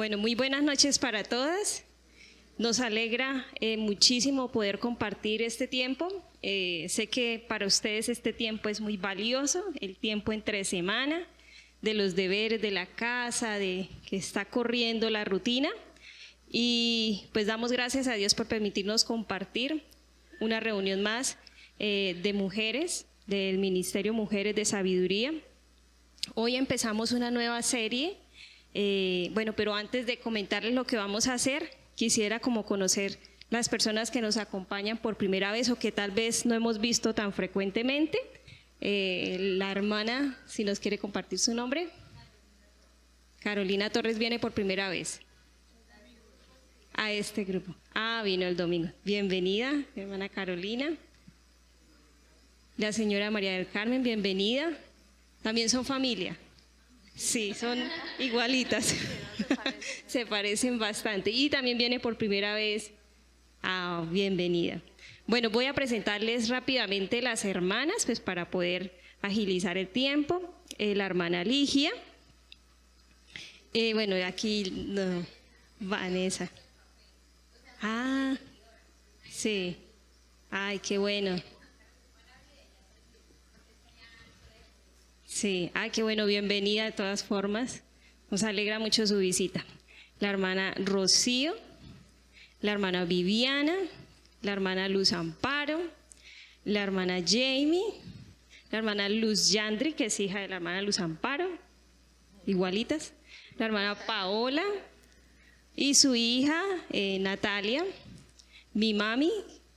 Bueno, muy buenas noches para todas. Nos alegra eh, muchísimo poder compartir este tiempo. Eh, sé que para ustedes este tiempo es muy valioso, el tiempo entre semana, de los deberes de la casa, de que está corriendo la rutina. Y pues damos gracias a Dios por permitirnos compartir una reunión más eh, de mujeres del Ministerio Mujeres de Sabiduría. Hoy empezamos una nueva serie. Bueno, pero antes de comentarles lo que vamos a hacer, quisiera como conocer las personas que nos acompañan por primera vez o que tal vez no hemos visto tan frecuentemente. Eh, la hermana, si nos quiere compartir su nombre. Carolina Torres viene por primera vez a este grupo. Ah, vino el domingo. Bienvenida, hermana Carolina. La señora María del Carmen, bienvenida. También son familia. Sí, son igualitas. Se parecen bastante. Y también viene por primera vez. Ah, bienvenida. Bueno, voy a presentarles rápidamente las hermanas, pues para poder agilizar el tiempo. Eh, la hermana Ligia. Eh, bueno, aquí no, Vanessa. Ah, sí. Ay, qué bueno. Sí, ah, qué bueno, bienvenida de todas formas. Nos alegra mucho su visita. La hermana Rocío, la hermana Viviana, la hermana Luz Amparo, la hermana Jamie, la hermana Luz Yandri, que es hija de la hermana Luz Amparo, igualitas, la hermana Paola y su hija eh, Natalia, mi mami,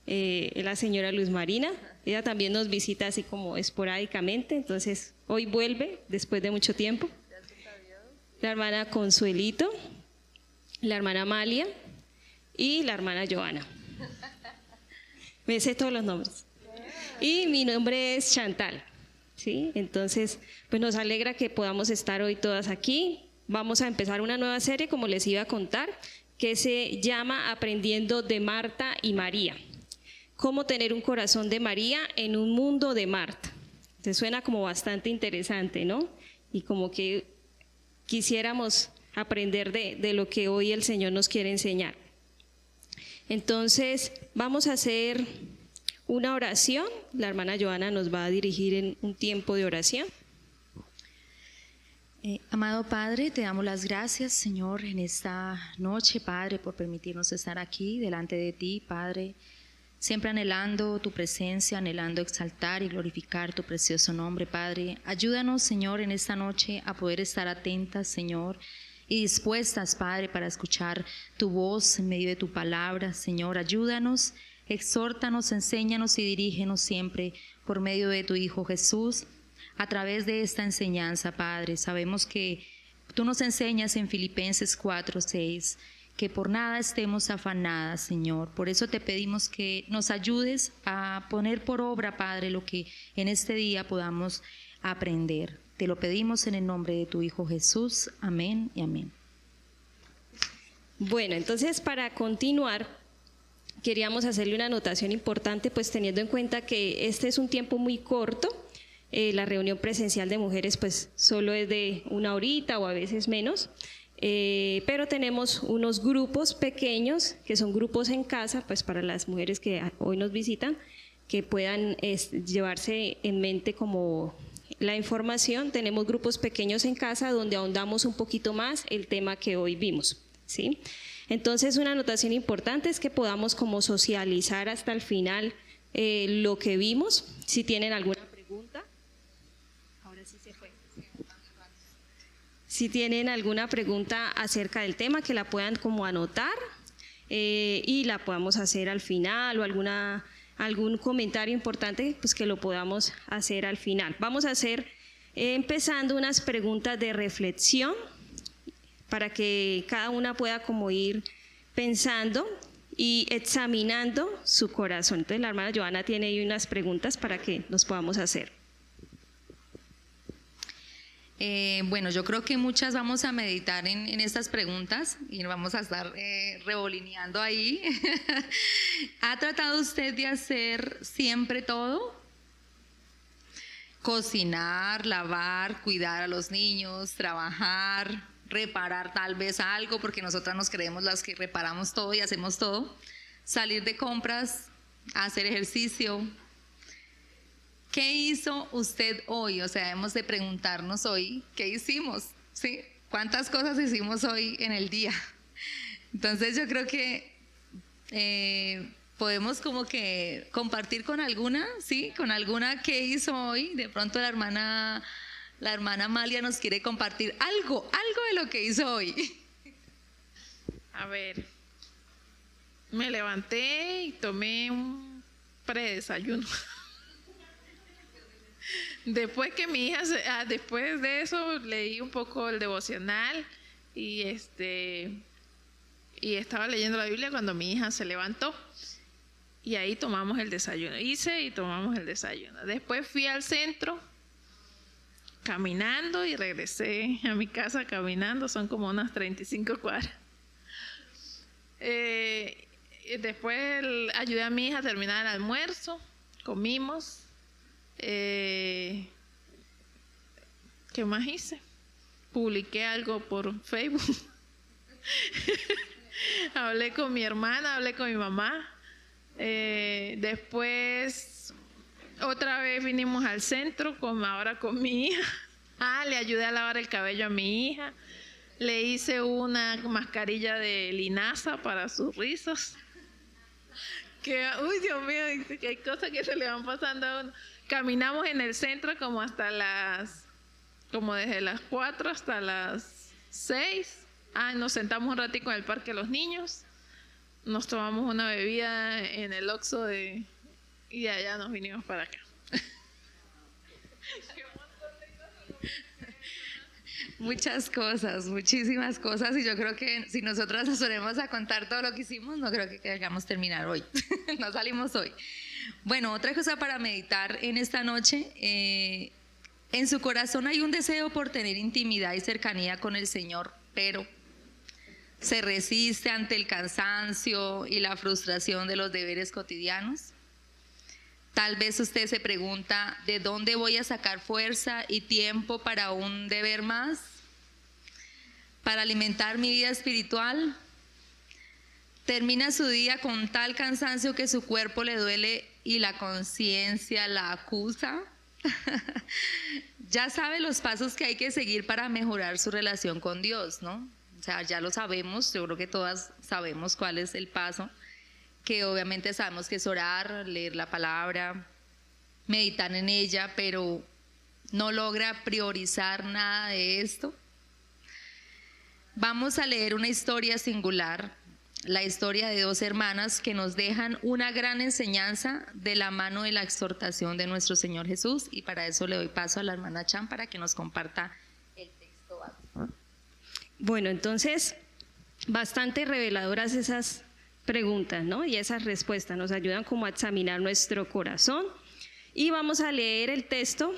eh, la señora Luz Marina, ella también nos visita así como esporádicamente, entonces hoy vuelve después de mucho tiempo. La hermana Consuelito, la hermana Amalia y la hermana Joana. Me sé todos los nombres. Y mi nombre es Chantal. ¿sí? Entonces, pues nos alegra que podamos estar hoy todas aquí. Vamos a empezar una nueva serie, como les iba a contar, que se llama Aprendiendo de Marta y María cómo tener un corazón de María en un mundo de Marta. Se suena como bastante interesante, ¿no? Y como que quisiéramos aprender de, de lo que hoy el Señor nos quiere enseñar. Entonces, vamos a hacer una oración. La hermana Joana nos va a dirigir en un tiempo de oración. Eh, amado Padre, te damos las gracias, Señor, en esta noche, Padre, por permitirnos estar aquí delante de ti, Padre siempre anhelando tu presencia, anhelando exaltar y glorificar tu precioso nombre, Padre. Ayúdanos, Señor, en esta noche a poder estar atentas, Señor, y dispuestas, Padre, para escuchar tu voz en medio de tu palabra, Señor. Ayúdanos, exhórtanos, enséñanos y dirígenos siempre por medio de tu Hijo Jesús. A través de esta enseñanza, Padre, sabemos que tú nos enseñas en Filipenses 4, 6 que por nada estemos afanadas, Señor. Por eso te pedimos que nos ayudes a poner por obra, Padre, lo que en este día podamos aprender. Te lo pedimos en el nombre de tu Hijo Jesús. Amén y amén. Bueno, entonces para continuar, queríamos hacerle una anotación importante, pues teniendo en cuenta que este es un tiempo muy corto. Eh, la reunión presencial de mujeres pues solo es de una horita o a veces menos. Eh, pero tenemos unos grupos pequeños, que son grupos en casa, pues para las mujeres que hoy nos visitan, que puedan llevarse en mente como la información. Tenemos grupos pequeños en casa donde ahondamos un poquito más el tema que hoy vimos. ¿sí? Entonces, una anotación importante es que podamos como socializar hasta el final eh, lo que vimos. Si tienen alguna Si tienen alguna pregunta acerca del tema, que la puedan como anotar eh, y la podamos hacer al final o alguna, algún comentario importante, pues que lo podamos hacer al final. Vamos a hacer empezando unas preguntas de reflexión para que cada una pueda como ir pensando y examinando su corazón. Entonces la hermana Joana tiene ahí unas preguntas para que nos podamos hacer. Eh, bueno, yo creo que muchas vamos a meditar en, estas preguntas y vamos a estar eh, revolineando ahí. ¿Ha tratado usted de hacer siempre todo? Cocinar, lavar, cuidar a los niños, trabajar, reparar tal vez algo, porque nosotras nos creemos las que reparamos todo y hacemos todo. Salir de compras, hacer ejercicio. ¿Qué hizo usted hoy? O sea, hemos de preguntarnos hoy, ¿qué hicimos? ¿Sí? ¿Cuántas cosas hicimos hoy en el día? Entonces yo creo que eh, podemos como que compartir con alguna, ¿sí? Con alguna que hizo hoy. De pronto la hermana, la hermana Amalia nos quiere compartir algo, algo de lo que hizo hoy. A ver, me levanté y tomé un predesayuno. Después que mi hija, ah, después de eso leí un poco el devocional y este y estaba leyendo la Biblia cuando mi hija se levantó y ahí tomamos el desayuno. Hice y tomamos el desayuno. Después fui al centro caminando y regresé a mi casa caminando, son como unas 35 cuadras. Eh, después ayudé a mi hija a terminar el almuerzo, comimos. Eh, ¿Qué más hice? Publiqué algo por Facebook. hablé con mi hermana, hablé con mi mamá. Eh, después, otra vez vinimos al centro, con, ahora con mi hija. Ah, le ayudé a lavar el cabello a mi hija. Le hice una mascarilla de linaza para sus rizos. Que, uy, Dios mío, que hay cosas que se le van pasando a uno. Caminamos en el centro como hasta las, como desde las 4 hasta las 6 Ah, nos sentamos un ratito en el parque de los niños, nos tomamos una bebida en el Oxxo de, y allá nos vinimos para acá. Muchas cosas, muchísimas cosas y yo creo que si nosotras nos ponemos a contar todo lo que hicimos, no creo que hagamos terminar hoy, no salimos hoy. Bueno, otra cosa para meditar en esta noche, eh, en su corazón hay un deseo por tener intimidad y cercanía con el Señor, pero se resiste ante el cansancio y la frustración de los deberes cotidianos. Tal vez usted se pregunta, ¿de dónde voy a sacar fuerza y tiempo para un deber más? ¿Para alimentar mi vida espiritual? Termina su día con tal cansancio que su cuerpo le duele y la conciencia la acusa. ya sabe los pasos que hay que seguir para mejorar su relación con Dios, ¿no? O sea, ya lo sabemos, yo creo que todas sabemos cuál es el paso, que obviamente sabemos que es orar, leer la palabra, meditar en ella, pero no logra priorizar nada de esto. Vamos a leer una historia singular, la historia de dos hermanas que nos dejan una gran enseñanza de la mano de la exhortación de nuestro Señor Jesús y para eso le doy paso a la hermana Chan para que nos comparta bueno, entonces, bastante reveladoras esas preguntas, ¿no? Y esas respuestas nos ayudan como a examinar nuestro corazón. Y vamos a leer el texto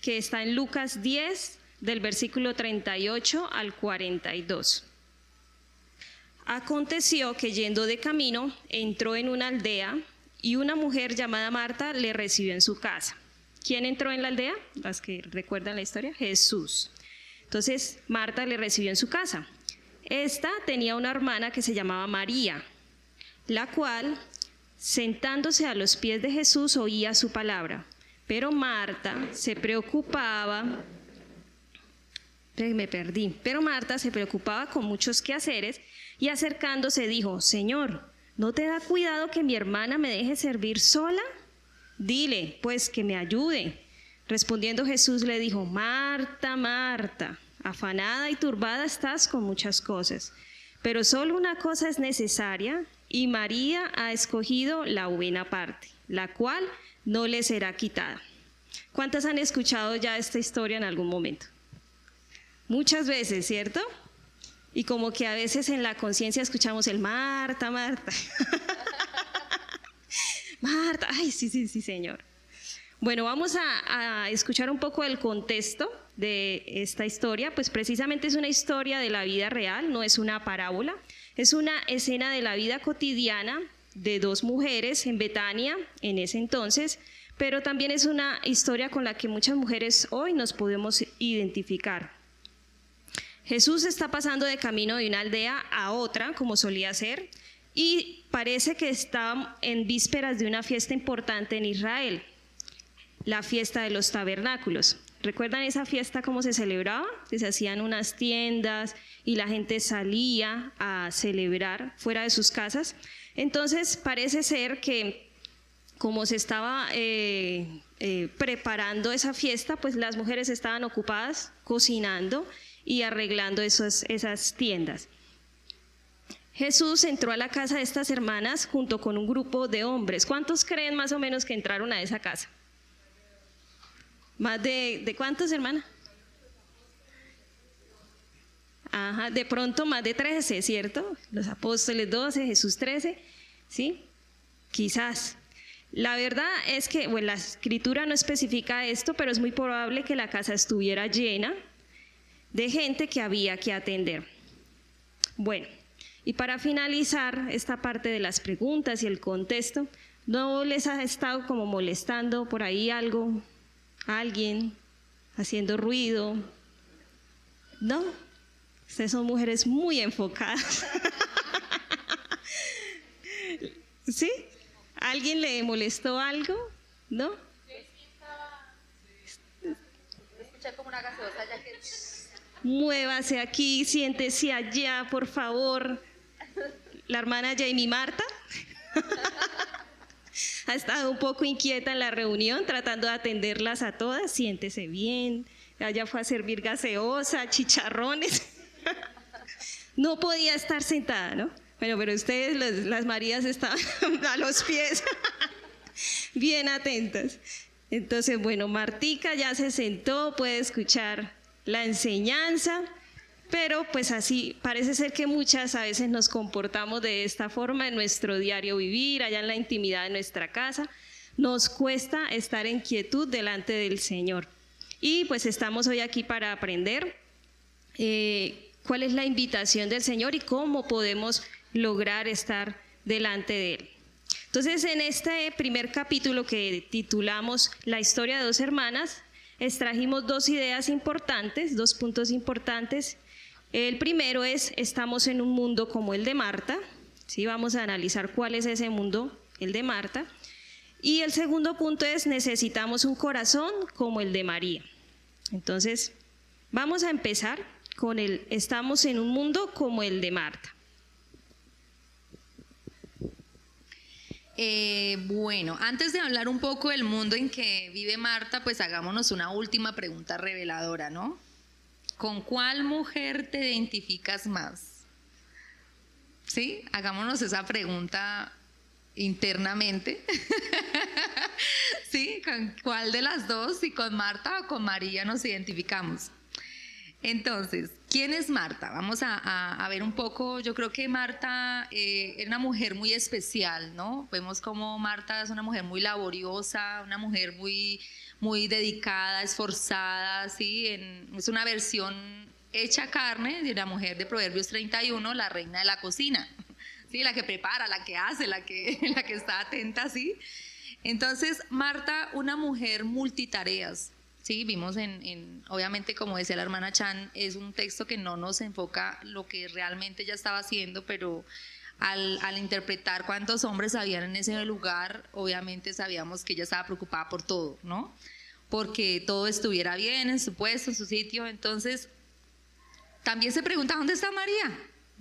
que está en Lucas 10, del versículo 38 al 42. Aconteció que yendo de camino, entró en una aldea y una mujer llamada Marta le recibió en su casa. ¿Quién entró en la aldea? Las que recuerdan la historia. Jesús. Entonces Marta le recibió en su casa. Esta tenía una hermana que se llamaba María, la cual, sentándose a los pies de Jesús, oía su palabra. Pero Marta se preocupaba, perdí, pero Marta se preocupaba con muchos quehaceres y acercándose dijo, Señor, ¿no te da cuidado que mi hermana me deje servir sola? Dile, pues, que me ayude. Respondiendo Jesús le dijo, Marta, Marta, afanada y turbada estás con muchas cosas, pero solo una cosa es necesaria y María ha escogido la buena parte, la cual no le será quitada. ¿Cuántas han escuchado ya esta historia en algún momento? Muchas veces, ¿cierto? Y como que a veces en la conciencia escuchamos el Marta, Marta. Marta, ay, sí, sí, sí, Señor. Bueno, vamos a, escuchar un poco el contexto de esta historia, pues precisamente es una historia de la vida real, no es una parábola, es una escena de la vida cotidiana de dos mujeres en Betania en ese entonces, pero también es una historia con la que muchas mujeres hoy nos podemos identificar. Jesús está pasando de camino de una aldea a otra, como solía ser, y parece que está en vísperas de una fiesta importante en Israel, la fiesta de los tabernáculos. ¿Recuerdan esa fiesta cómo se celebraba? Que se hacían unas tiendas y la gente salía a celebrar fuera de sus casas. Entonces parece ser que como se estaba eh, eh, preparando esa fiesta, pues las mujeres estaban ocupadas cocinando y arreglando esas tiendas. Jesús entró a la casa de estas hermanas junto con un grupo de hombres. ¿Cuántos creen más o menos que entraron a esa casa? ¿Más de, de cuántos, hermana? Ajá, de pronto más de 13, ¿cierto? Los apóstoles 12, Jesús 13, ¿sí? Quizás. La verdad es que, bueno, la escritura no especifica esto, pero es muy probable que la casa estuviera llena de gente que había que atender. Bueno, y para finalizar esta parte de las preguntas y el contexto, ¿no les ha estado como molestando por ahí algo, alguien, haciendo ruido? ¿No? Ustedes son mujeres muy enfocadas. ¿Sí? ¿Alguien le molestó algo? ¿No? como una gaseosa ya que... Muévase aquí, siéntese allá, por favor. La hermana Jamie Marta ha estado un poco inquieta en la reunión, tratando de atenderlas a todas. Siéntese bien. Allá fue a servir gaseosa, chicharrones. no podía estar sentada, ¿no? Bueno, pero ustedes, las, Marías, estaban a los pies, bien atentas. Entonces, bueno, Martica ya se sentó, puede escuchar la enseñanza, pero pues así parece ser que muchas a veces nos comportamos de esta forma en nuestro diario vivir, allá en la intimidad de nuestra casa. Nos cuesta estar en quietud delante del Señor. Y pues estamos hoy aquí para aprender eh, cuál es la invitación del Señor y cómo podemos lograr estar delante de Él. Entonces, en este primer capítulo que titulamos La historia de dos hermanas, extrajimos dos ideas importantes, dos puntos importantes. El primero es, estamos en un mundo como el de Marta, ¿sí? vamos a analizar cuál es ese mundo, el de Marta. Y el segundo punto es, necesitamos un corazón como el de María. Entonces, vamos a empezar con el, estamos en un mundo como el de Marta. Eh, bueno, antes de hablar un poco del mundo en que vive Marta, pues hagámonos una última pregunta reveladora, ¿no? ¿Con cuál mujer te identificas más? ¿Sí? Hagámonos esa pregunta internamente. ¿Sí? ¿Con cuál de las dos? Si con Marta o con María nos identificamos. Entonces, ¿quién es Marta? Vamos a, ver un poco, yo creo que Marta eh, es una mujer muy especial, ¿no? Vemos como Marta es una mujer muy laboriosa, una mujer muy, muy dedicada, esforzada, ¿sí? es una versión hecha carne de la mujer de Proverbios 31, la reina de la cocina, ¿sí? La que prepara, la que hace, la que, la que está atenta, ¿sí? Entonces, Marta, una mujer multitareas, Sí, vimos en, obviamente como decía la hermana Chan, es un texto que no nos enfoca lo que realmente ella estaba haciendo, pero al, interpretar cuántos hombres habían en ese lugar, obviamente sabíamos que ella estaba preocupada por todo, ¿no? Porque todo estuviera bien en su puesto, en su sitio. Entonces, también se pregunta, ¿dónde está María?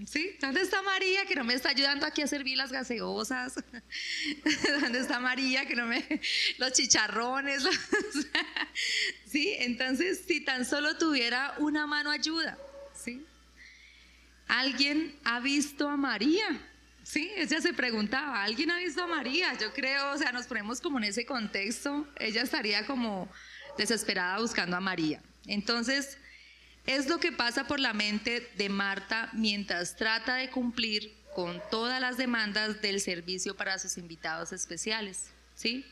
¿Sí? ¿Dónde está María que no me está ayudando aquí a servir las gaseosas? ¿Dónde está María que no me... los chicharrones? ¿Sí? Entonces, si tan solo tuviera una mano ayuda, ¿sí? ¿Alguien ha visto a María? Sí, ella se preguntaba, ¿alguien ha visto a María? Yo creo, o sea, nos ponemos como en ese contexto, ella estaría como desesperada buscando a María. Entonces, es lo que pasa por la mente de Marta mientras trata de cumplir con todas las demandas del servicio para sus invitados especiales. ¿sí?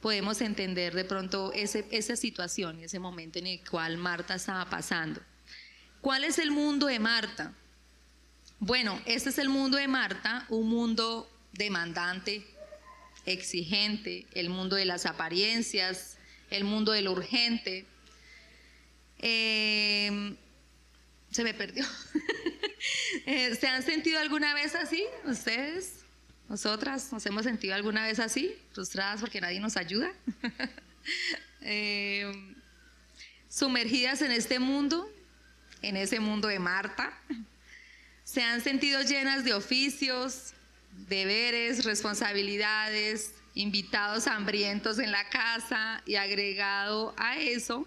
Podemos entender de pronto esa situación y ese momento en el cual Marta estaba pasando. ¿Cuál es el mundo de Marta? Bueno, este es el mundo de Marta, un mundo demandante, exigente, el mundo de las apariencias, el mundo de lo urgente, Em, se me perdió. Eh, ¿Se han sentido alguna vez así? ¿Ustedes? ¿Nosotras nos hemos sentido alguna vez así? ¿Frustradas porque nadie nos ayuda? Eh, ¿Sumergidas en este mundo? ¿En ese mundo de Marta? ¿Se han sentido llenas de oficios, deberes, responsabilidades, invitados hambrientos en la casa y agregado a eso,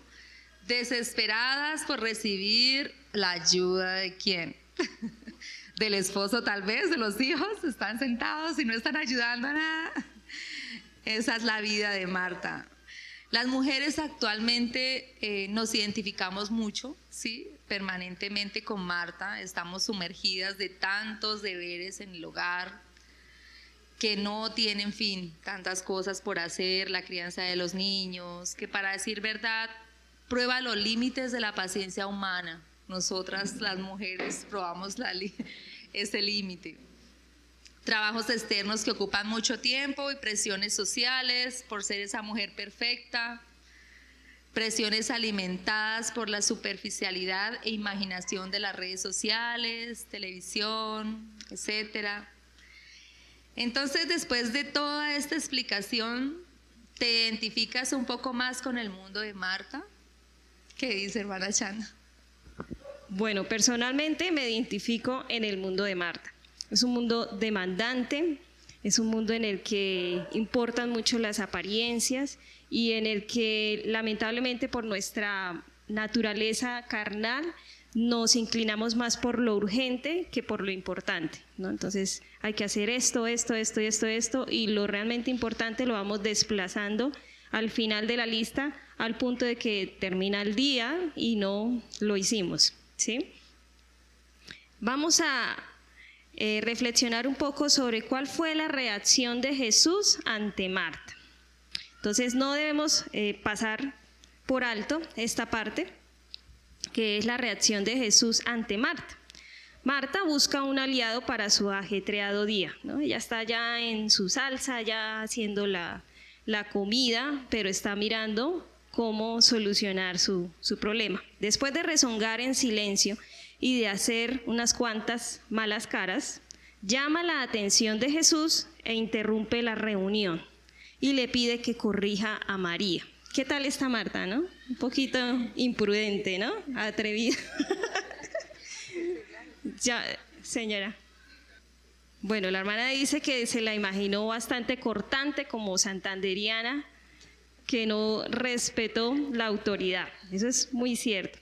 desesperadas por recibir la ayuda de quién? Del esposo tal vez, de los hijos, están sentados y no están ayudando a nada. Esa es la vida de Marta. Las mujeres actualmente eh, nos identificamos mucho, ¿sí? Permanentemente con Marta, estamos sumergidas de tantos deberes en el hogar, que no tienen fin, tantas cosas por hacer, la crianza de los niños, que para decir verdad, prueba los límites de la paciencia humana. Nosotras las mujeres probamos la ese límite. Trabajos externos que ocupan mucho tiempo y presiones sociales por ser esa mujer perfecta, presiones alimentadas por la superficialidad e imaginación de las redes sociales, televisión, etcétera entonces, después de toda esta explicación, ¿te identificas un poco más con el mundo de Marta? ¿Qué dice hermana Chana? Bueno, personalmente me identifico en el mundo de Marta. Es un mundo demandante, es un mundo en el que importan mucho las apariencias y en el que lamentablemente por nuestra naturaleza carnal nos inclinamos más por lo urgente que por lo importante. ¿no? Entonces hay que hacer esto, esto, esto, esto, esto, y lo realmente importante lo vamos desplazando al final de la lista al punto de que termina el día y no lo hicimos. ¿sí? Vamos a eh, reflexionar un poco sobre cuál fue la reacción de Jesús ante Marta. Entonces no debemos eh, pasar por alto esta parte que es la reacción de Jesús ante Marta. Marta busca un aliado para su ajetreado día. ¿no? Ella está ya en su salsa, ya haciendo la, comida, pero está mirando cómo solucionar su, su, problema. Después de rezongar en silencio y de hacer unas cuantas malas caras, llama la atención de Jesús e interrumpe la reunión y le pide que corrija a María. ¿Qué tal está Marta, no? Un poquito imprudente, ¿no? Atrevida. ya, señora. Bueno, la hermana dice que se la imaginó bastante cortante como santanderiana, que no respetó la autoridad. Eso es muy cierto.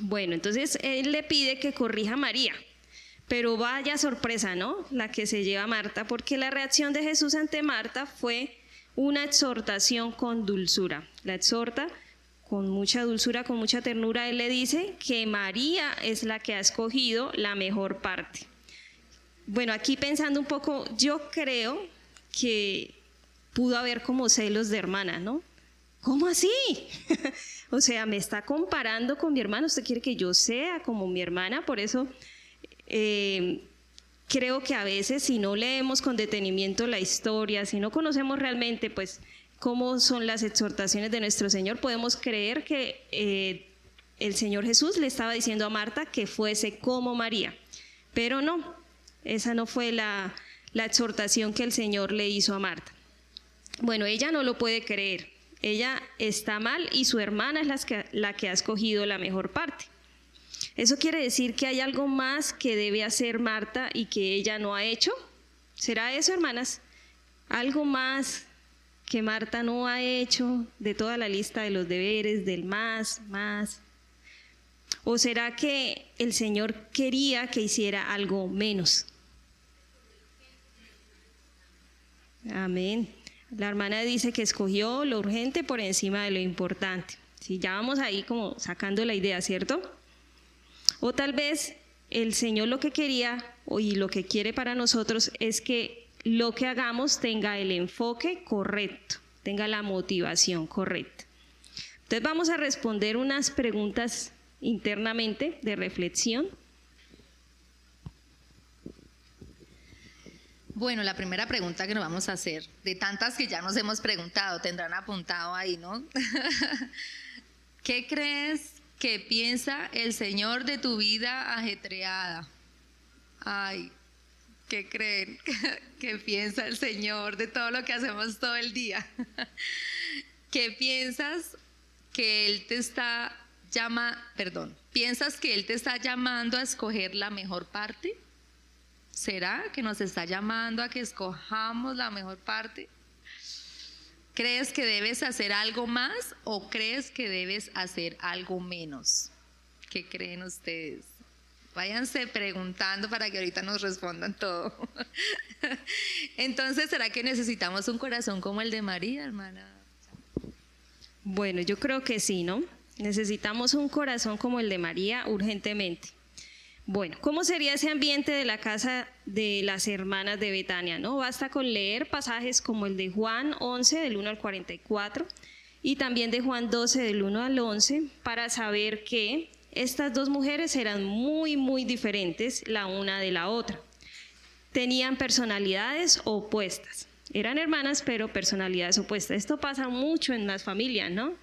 Bueno, entonces él le pide que corrija a María. Pero vaya sorpresa, ¿no? La que se lleva Marta, porque la reacción de Jesús ante Marta fue una exhortación con dulzura. La exhorta con mucha dulzura, con mucha ternura. Él le dice que María es la que ha escogido la mejor parte. Bueno, aquí pensando un poco, yo creo que pudo haber como celos de hermana, ¿no? ¿Cómo así? o sea, me está comparando con mi hermana, usted quiere que yo sea como mi hermana, por eso eh, creo que a veces si no leemos con detenimiento la historia, si no conocemos realmente pues cómo son las exhortaciones de nuestro Señor, podemos creer que eh, el Señor Jesús le estaba diciendo a Marta que fuese como María. Pero no, esa no fue la, la exhortación que el Señor le hizo a Marta. Bueno, ella no lo puede creer. Ella está mal y su hermana es la que, ha escogido la mejor parte. ¿Eso quiere decir que hay algo más que debe hacer Marta y que ella no ha hecho? ¿Será eso, hermanas? ¿Algo más que Marta no ha hecho de toda la lista de los deberes, del más, más? ¿O será que el Señor quería que hiciera algo menos? Amén. La hermana dice que escogió lo urgente por encima de lo importante. Si ya vamos ahí como sacando la idea, ¿cierto? O tal vez el Señor lo que quería y lo que quiere para nosotros es que lo que hagamos tenga el enfoque correcto, tenga la motivación correcta. Entonces vamos a responder unas preguntas internamente de reflexión. Bueno, la primera pregunta que nos vamos a hacer, de tantas que ya nos hemos preguntado, tendrán apuntado ahí, ¿no? ¿Qué crees ¿Qué piensa el Señor de tu vida ajetreada? Ay, ¿qué creen? ¿Qué piensa el Señor de todo lo que hacemos todo el día? ¿Qué piensas que Él te está llama, perdón, piensas que Él te está llamando a escoger la mejor parte? ¿Será que nos está llamando a que escojamos la mejor parte? ¿Crees que debes hacer algo más o crees que debes hacer algo menos? ¿Qué creen ustedes? Váyanse preguntando para que ahorita nos respondan todo. Entonces, ¿será que necesitamos un corazón como el de María, hermana? Bueno, yo creo que sí, ¿no? Necesitamos un corazón como el de María urgentemente. Bueno, ¿cómo sería ese ambiente de la casa de las hermanas de Betania? No basta con leer pasajes como el de Juan 11 del 1 al 44 y también de Juan 12 del 1 al 11 para saber que estas dos mujeres eran muy muy diferentes la una de la otra. Tenían personalidades opuestas. Eran hermanas, pero personalidades opuestas. Esto pasa mucho en las familias, ¿no?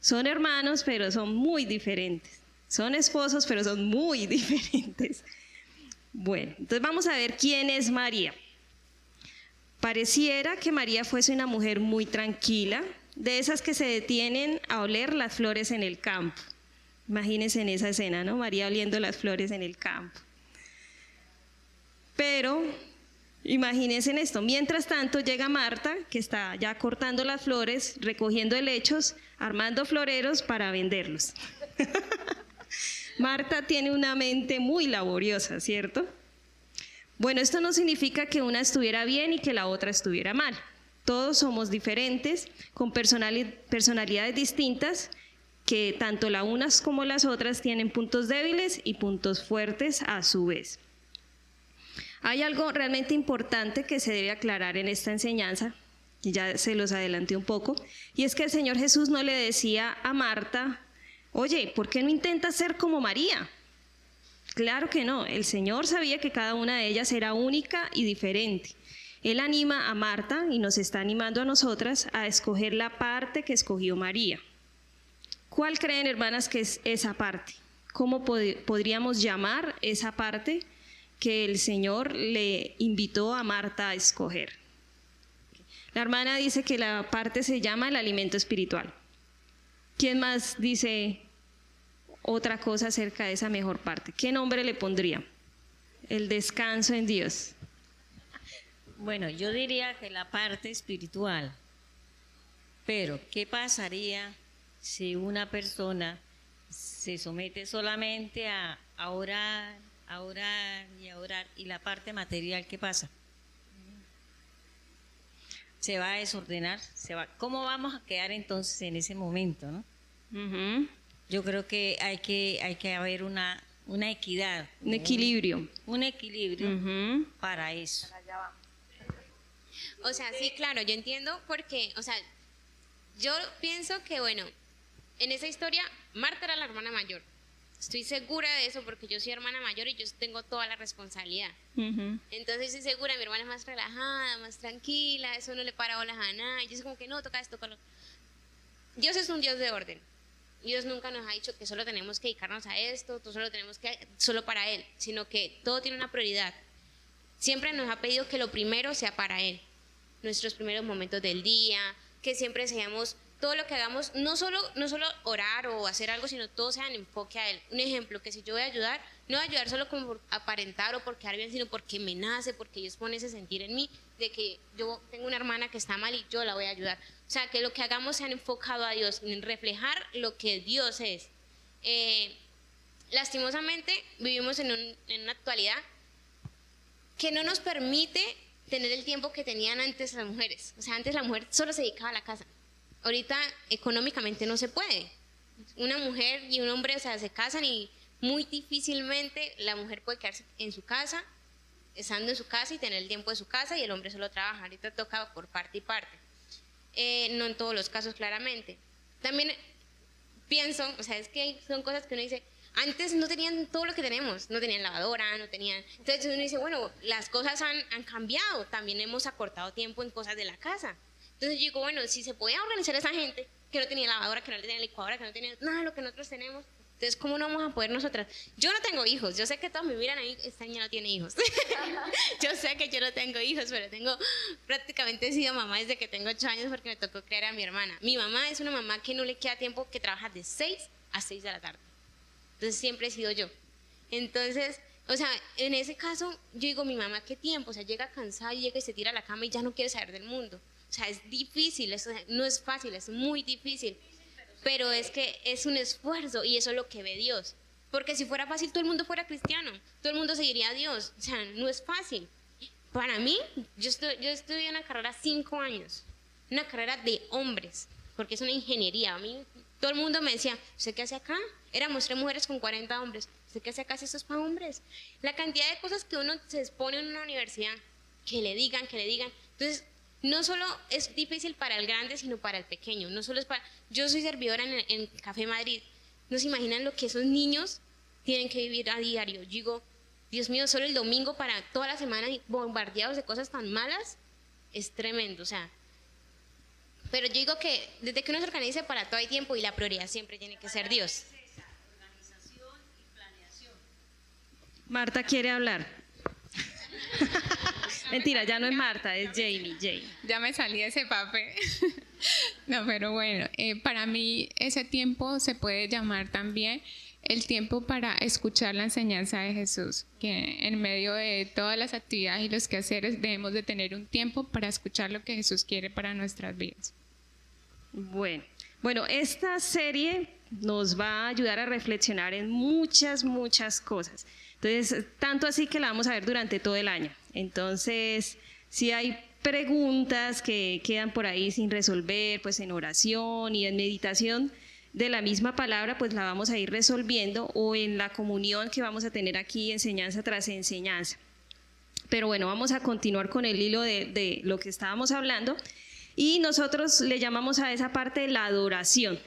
Son hermanos, pero son muy diferentes. Son esposos, pero son muy diferentes. Bueno, entonces vamos a ver quién es María. Pareciera que María fuese una mujer muy tranquila, de esas que se detienen a oler las flores en el campo. Imagínense en esa escena, ¿no? María oliendo las flores en el campo. Pero imagínense en esto. Mientras tanto llega Marta, que está ya cortando las flores, recogiendo helechos, armando floreros para venderlos. Marta tiene una mente muy laboriosa, ¿cierto? Bueno, esto no significa que una estuviera bien y que la otra estuviera mal. Todos somos diferentes, con personalidades distintas, que tanto las unas como las otras tienen puntos débiles y puntos fuertes a su vez. Hay algo realmente importante que se debe aclarar en esta enseñanza, y ya se los adelanté un poco, y es que el Señor Jesús no le decía a Marta, Oye, ¿por qué no intentas ser como María? Claro que no, el Señor sabía que cada una de ellas era única y diferente. Él anima a Marta y nos está animando a nosotras a escoger la parte que escogió María. ¿Cuál creen, hermanas, que es esa parte? ¿Cómo podríamos llamar esa parte que el Señor le invitó a Marta a escoger? La hermana dice que la parte se llama el alimento espiritual. ¿Quién más dice otra cosa acerca de esa mejor parte? ¿Qué nombre le pondría? El descanso en Dios. Bueno, yo diría que la parte espiritual. Pero, ¿qué pasaría si una persona se somete solamente a, orar, a orar y a orar? ¿Y la parte material qué pasa? Se va a desordenar, se va. ¿Cómo vamos a quedar entonces en ese momento, no? Yo creo que hay que hay que haber una una equidad, un equilibrio, un, equilibrio para eso. O sea, sí, claro, yo entiendo porque, o sea, yo pienso que bueno, en esa historia Marta era la hermana mayor Estoy segura de eso porque yo soy hermana mayor y yo tengo toda la responsabilidad. Entonces estoy segura, mi hermana es más relajada, más tranquila, eso no le para bolas a nada. Yo soy como que no, toca esto, toca Dios es un Dios de orden. Dios nunca nos ha dicho que solo tenemos que dedicarnos a esto, todo solo tenemos que solo para él, sino que todo tiene una prioridad. Siempre nos ha pedido que lo primero sea para él. Nuestros primeros momentos del día, que siempre seamos todo lo que hagamos, no solo, no solo orar o hacer algo, sino todo sea en enfoque a Él. Un ejemplo, que si yo voy a ayudar, no voy a ayudar solo como por aparentar o por quedar bien, sino porque me nace, porque Dios pone ese sentir en mí de que yo tengo una hermana que está mal y yo la voy a ayudar. O sea, que lo que hagamos sea enfocado a Dios, en reflejar lo que Dios es. Eh, lastimosamente, vivimos en, en una actualidad que no nos permite tener el tiempo que tenían antes las mujeres. O sea, antes la mujer solo se dedicaba a la casa ahorita económicamente no se puede. Una mujer y un hombre se casan y muy difícilmente la mujer puede quedarse en su casa, estando en su casa y tener el tiempo de su casa y el hombre solo trabaja. Ahorita toca por parte y parte. Eh, no en todos los casos, claramente. También pienso, o sea, es que son cosas que uno dice, antes no tenían todo lo que tenemos, no tenían lavadora, no tenían... Entonces uno dice, bueno, las cosas han, han cambiado, también hemos acortado tiempo en cosas de la casa. Entonces yo digo, bueno, si se podía organizar esa gente que no tenía lavadora, que no tenía licuadora, que no tenía nada de lo que nosotros tenemos, Entonces, ¿cómo no vamos a poder nosotras? Yo no tengo hijos, yo sé que todos me miran ahí, esta niña no tiene hijos. yo sé que yo no tengo hijos, pero tengo, prácticamente sido mamá desde que tengo ocho años porque me tocó crear a mi hermana. Mi mamá es una mamá que no le queda tiempo, que trabaja de 6 a 6 de la tarde. Entonces, siempre he sido yo. Entonces, o sea, en ese caso, yo digo, mi mamá, ¿qué tiempo? O sea, llega cansada y llega y se tira a la cama y ya no quiere saber del mundo. O sea, es difícil, no es fácil, es muy difícil pero es que es un esfuerzo y eso es lo que ve Dios. Porque si fuera fácil, todo el mundo fuera cristiano, todo el mundo seguiría a Dios. O sea, no es fácil. Para mí, yo, estoy, yo estudié una carrera cinco años, una carrera de hombres, porque es una ingeniería. A mí, todo el mundo me decía, ¿usted qué hace acá? Éramos tres mujeres con 40 hombres. ¿Usted qué hace acá si eso es para hombres? La cantidad de cosas que uno se expone en una universidad, que le digan, que le digan. Entonces, no solo es difícil para el grande, sino para el pequeño. No solo es para... Yo soy servidora en, Café Madrid. No se imaginan lo que esos niños tienen que vivir a diario. Yo digo, Dios mío, solo el domingo para toda la semana bombardeados de cosas tan malas es tremendo. O sea, pero yo digo que desde que uno se organice para todo hay tiempo y la prioridad siempre tiene que ser Dios. Marta quiere hablar. Mentira, ya no es Marta, es Jamie, Jamie. Ya me salí de ese papel. no, pero bueno, eh, para mí ese tiempo se puede llamar también el tiempo para escuchar la enseñanza de Jesús, que en medio de todas las actividades y los quehaceres debemos de tener un tiempo para escuchar lo que Jesús quiere para nuestras vidas. Bueno, bueno, esta serie nos va a ayudar a reflexionar en muchas, muchas cosas. Entonces, tanto así que la vamos a ver durante todo el año. Entonces, si hay preguntas que quedan por ahí sin resolver, pues en oración y en meditación de la misma palabra, pues la vamos a ir resolviendo o en la comunión que vamos a tener aquí, enseñanza tras enseñanza. Pero bueno, vamos a continuar con el hilo de, de lo que estábamos hablando y nosotros le llamamos a esa parte la adoración.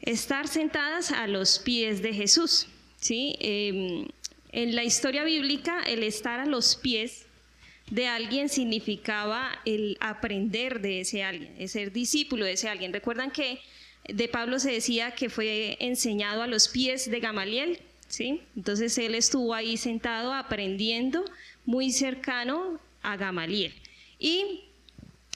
Estar sentadas a los pies de Jesús. ¿sí? Em, en la historia bíblica, el estar a los pies de alguien significaba el aprender de ese alguien, el ser discípulo de ese alguien. Recuerdan que de Pablo se decía que fue enseñado a los pies de Gamaliel, ¿sí? Entonces él estuvo ahí sentado aprendiendo muy cercano a Gamaliel. Y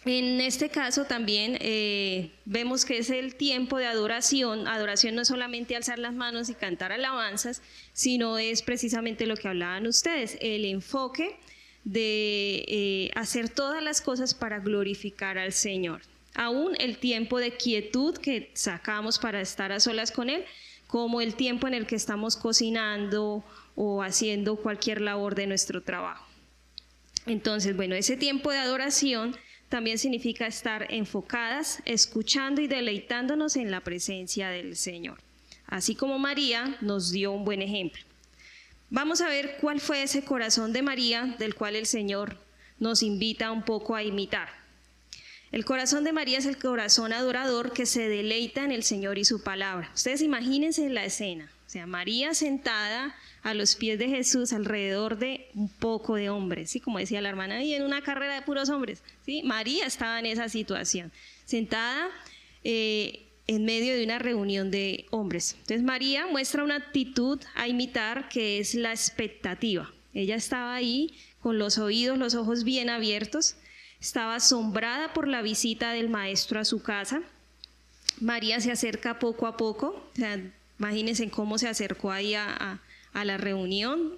en este caso también eh, vemos que es el tiempo de adoración. Adoración no es solamente alzar las manos y cantar alabanzas, sino es precisamente lo que hablaban ustedes, el enfoque de eh, hacer todas las cosas para glorificar al Señor. Aún el tiempo de quietud que sacamos para estar a solas con Él, como el tiempo en el que estamos cocinando o haciendo cualquier labor de nuestro trabajo. Entonces, bueno, ese tiempo de adoración también significa estar enfocadas, escuchando y deleitándonos en la presencia del Señor. Así como María nos dio un buen ejemplo. Vamos a ver cuál fue ese corazón de María del cual el Señor nos invita un poco a imitar. El corazón de María es el corazón adorador que se deleita en el Señor y su palabra. Ustedes imagínense la escena. O sea, María sentada a los pies de Jesús alrededor de un poco de hombres, ¿sí? como decía la hermana, y en una carrera de puros hombres. ¿sí? María estaba en esa situación, sentada eh, en medio de una reunión de hombres. Entonces María muestra una actitud a imitar que es la expectativa. Ella estaba ahí con los oídos, los ojos bien abiertos, estaba asombrada por la visita del maestro a su casa. María se acerca poco a poco, imagínense cómo se acercó ahí a la reunión,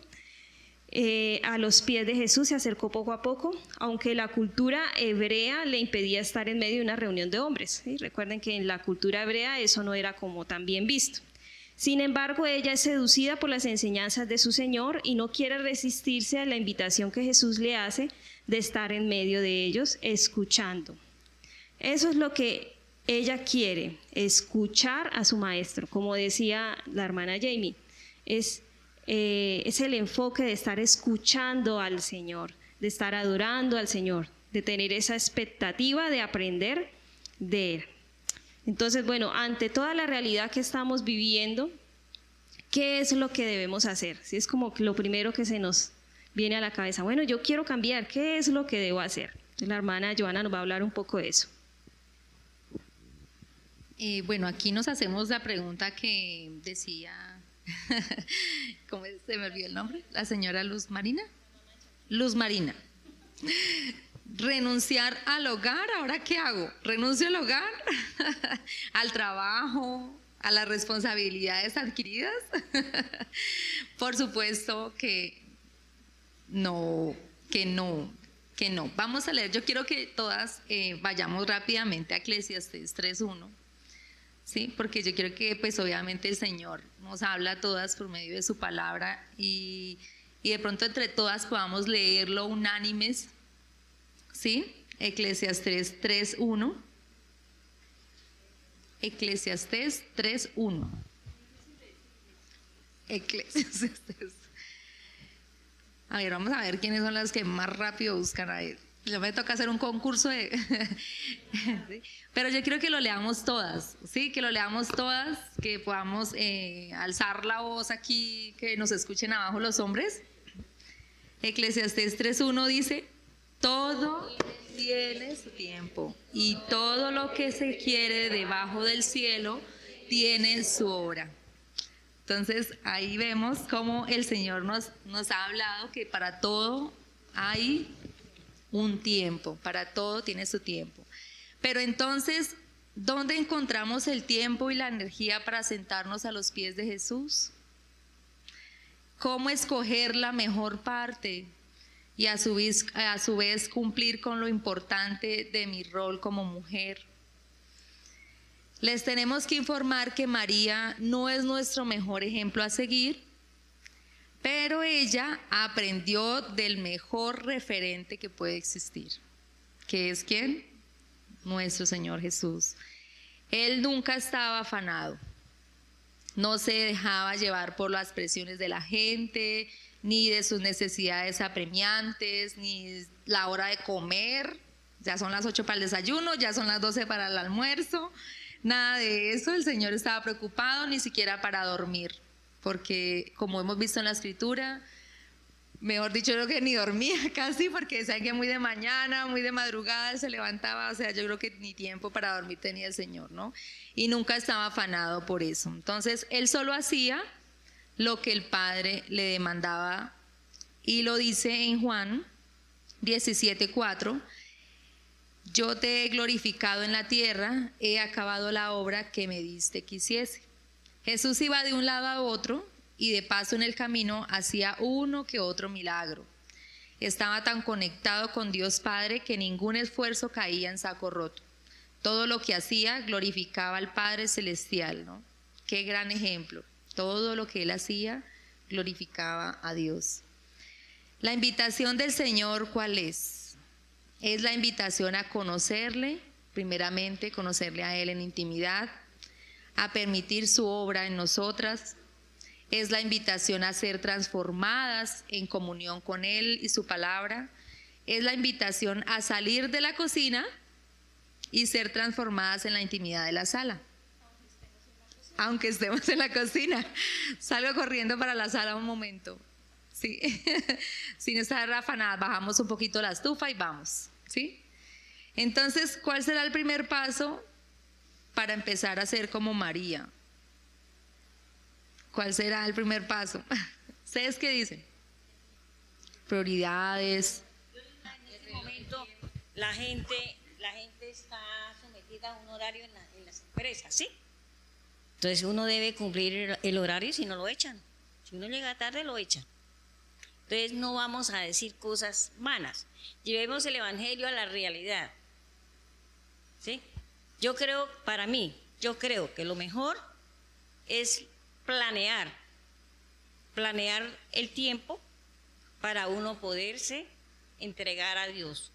eh, a los pies de Jesús, se acercó poco a poco, aunque la cultura hebrea le impedía estar en medio de una reunión de hombres. Recuerden que en la cultura hebrea eso no era como tan bien visto. Sin embargo, ella es seducida por las enseñanzas de su Señor y no quiere resistirse a la invitación que Jesús le hace de estar en medio de ellos, escuchando. Eso es lo que ella quiere, escuchar a su maestro. Como decía la hermana Jamie, es eh, es el enfoque de estar escuchando al Señor, de estar adorando al Señor, de tener esa expectativa de aprender de Él. Entonces, bueno, ante toda la realidad que estamos viviendo, ¿qué es lo que debemos hacer? Si es como lo primero que se nos viene a la cabeza. Bueno, yo quiero cambiar, ¿qué es lo que debo hacer? La hermana Joana nos va a hablar un poco de eso. Eh, bueno, aquí nos hacemos la pregunta que decía, ¿cómo se me olvidó el nombre? La señora Luz Marina. Luz Marina. Renunciar al hogar, ¿ahora qué hago? ¿Renuncio al hogar? ¿Al trabajo? ¿A las responsabilidades adquiridas? Por supuesto que no, que no, que no. Vamos a leer, yo quiero que todas eh, vayamos rápidamente a Eclesiastes 3.1 ¿sí? Porque yo quiero que, pues obviamente el Señor nos habla todas por medio de su palabra y, de pronto entre todas podamos leerlo unánimes, ¿sí? Eclesiastes 3.1. Eclesiastes 3.1. Eclesiastes. A ver, vamos a ver quiénes son las que más rápido buscan a él. Yo me toca hacer un concurso de... Pero yo quiero que lo leamos todas, ¿sí? Que lo leamos todas, que podamos eh, alzar la voz aquí, que nos escuchen abajo los hombres. Eclesiastés 3.1 dice, todo tiene su tiempo y todo lo que se quiere debajo del cielo tiene su hora. Entonces ahí vemos cómo el Señor nos, nos ha hablado que para todo hay un tiempo, para todo tiene su tiempo. Pero entonces, ¿dónde encontramos el tiempo y la energía para sentarnos a los pies de Jesús? ¿Cómo escoger la mejor parte y a su, vez, cumplir con lo importante de mi rol como mujer? Les tenemos que informar que María no es nuestro mejor ejemplo a seguir, pero ella aprendió del mejor referente que puede existir, que es quién? Nuestro Señor Jesús. Él nunca estaba afanado, no se dejaba llevar por las presiones de la gente, ni de sus necesidades apremiantes, ni la hora de comer. Ya son las 8 para el desayuno, ya son las 12 para el almuerzo. Nada de eso, el Señor estaba preocupado ni siquiera para dormir porque como hemos visto en la escritura, mejor dicho, creo que ni dormía casi, porque que muy de mañana, muy de madrugada se levantaba, o sea, yo creo que ni tiempo para dormir tenía el Señor, ¿no? Y nunca estaba afanado por eso. Entonces, él solo hacía lo que el Padre le demandaba y lo dice en Juan 17:4. Yo te he glorificado en la tierra, he acabado la obra que me diste que hiciese. Jesús iba de un lado a otro y de paso en el camino hacía uno que otro milagro. Estaba tan conectado con Dios Padre que ningún esfuerzo caía en saco roto. Todo lo que hacía glorificaba al Padre Celestial, ¿no? Qué gran ejemplo. Todo lo que él hacía glorificaba a Dios. La invitación del Señor, ¿cuál es? Es la invitación a conocerle, primeramente conocerle a Él en intimidad, a permitir su obra en nosotras. Es la invitación a ser transformadas en comunión con Él y su palabra. Es la invitación a salir de la cocina y ser transformadas en la intimidad de la sala. Aunque estemos en la cocina. Salgo corriendo para la sala un momento. Sí. Sin estar afanada, bajamos un poquito la estufa y vamos. ¿Sí? Entonces, ¿cuál será el primer paso? Para empezar a ser como María? ¿Cuál será el primer paso? ¿Ustedes qué dicen? Prioridades. En este momento la gente, la gente está sometida a un horario en, las empresas, ¿sí? Entonces uno debe cumplir el horario si no lo echan. Si uno llega tarde, lo echan. Entonces no vamos a decir cosas vanas. Llevemos el Evangelio a la realidad. ¿Sí? Yo creo, para mí, yo creo que lo mejor es planear, planear el tiempo para uno poderse entregar a Dios.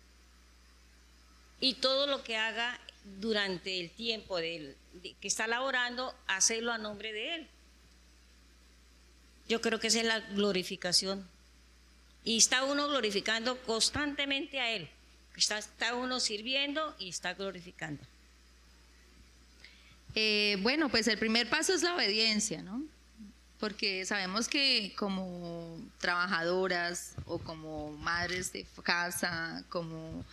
Y todo lo que haga durante el tiempo que está laborando, hacerlo a nombre de Él. Yo creo que esa es la glorificación. Y está uno glorificando constantemente a Él. está uno sirviendo y está glorificando. Eh, bueno, pues el primer paso es la obediencia, ¿no? Porque sabemos que como trabajadoras o como madres de casa, como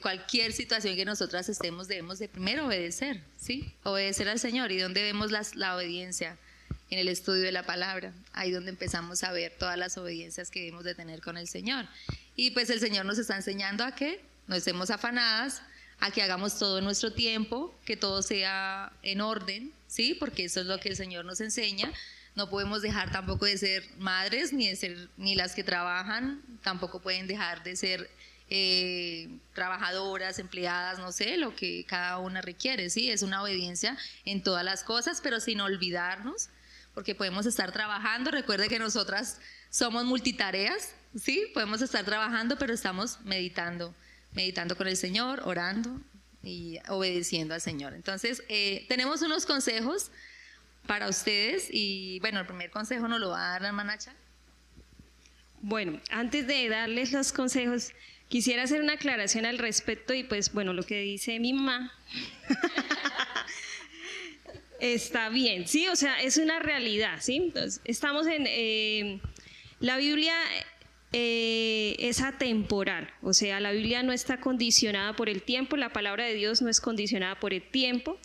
cualquier situación que nosotras estemos debemos de primero obedecer, ¿sí? Obedecer al Señor. ¿Y dónde vemos la obediencia? En el estudio de la palabra. Ahí donde empezamos a ver todas las obediencias que debemos de tener con el Señor. Y pues el Señor nos está enseñando a que no estemos afanadas, a que hagamos todo en nuestro tiempo, que todo sea en orden, ¿sí? Porque eso es lo que el Señor nos enseña. No podemos dejar tampoco de ser madres, ni de ser, ni las que trabajan, tampoco pueden dejar de ser eh, trabajadoras, empleadas, no sé, lo que cada una requiere, ¿sí? Es una obediencia en todas las cosas, pero sin olvidarnos, porque podemos estar trabajando. Recuerde que nosotras somos multitareas, ¿sí? Podemos estar trabajando, pero estamos meditando meditando con el Señor, orando y obedeciendo al Señor. Entonces, eh, tenemos unos consejos para ustedes y bueno, el primer consejo nos lo va a dar la hermana Bueno, antes de darles los consejos, quisiera hacer una aclaración al respecto y pues bueno, lo que dice mi mamá está bien, ¿sí? O sea, es una realidad, ¿sí? Entonces, estamos en... Eh, la Biblia eh, es atemporal, o sea, la Biblia no está condicionada por el tiempo, la palabra de Dios no es condicionada por el tiempo.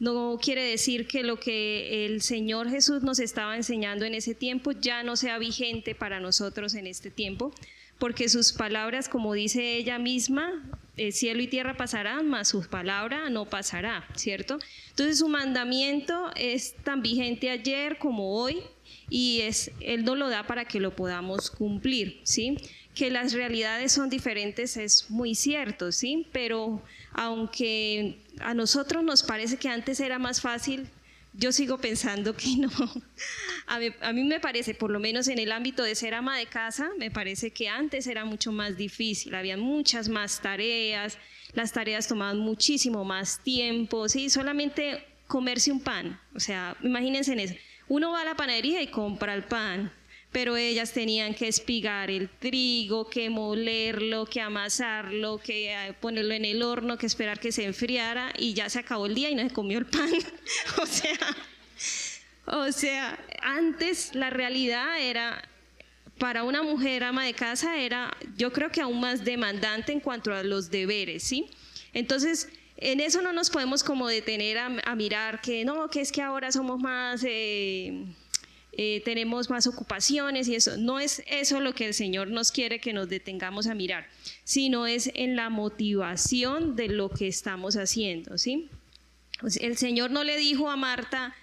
No quiere decir que lo que el Señor Jesús nos estaba enseñando en ese tiempo ya no sea vigente para nosotros en este tiempo, porque sus palabras, como dice ella misma, el cielo y tierra pasarán, mas su palabra no pasará, ¿cierto? Entonces su mandamiento es tan vigente ayer como hoy, y es, Él nos lo da para que lo podamos cumplir, ¿sí? Que las realidades son diferentes es muy cierto, ¿sí? Pero aunque a nosotros nos parece que antes era más fácil, yo sigo pensando que no. A mí, a mí, me parece, por lo menos en el ámbito de ser ama de casa, me parece que antes era mucho más difícil, había muchas más tareas, las tareas tomaban muchísimo más tiempo, ¿sí? Solamente comerse un pan, o sea, imagínense en eso uno va a la panadería y compra el pan, pero ellas tenían que espigar el trigo, que molerlo, que amasarlo, que eh, ponerlo en el horno, que esperar que se enfriara y ya se acabó el día y no se comió el pan. o sea, o sea, antes la realidad era para una mujer ama de casa era yo creo que aún más demandante en cuanto a los deberes, ¿sí? Entonces, en eso no nos podemos como detener a, mirar que no, que es que ahora somos más, eh, eh, tenemos más ocupaciones y eso. No es eso lo que el Señor nos quiere que nos detengamos a mirar, sino es en la motivación de lo que estamos haciendo, ¿sí? Pues el Señor no le dijo a Marta,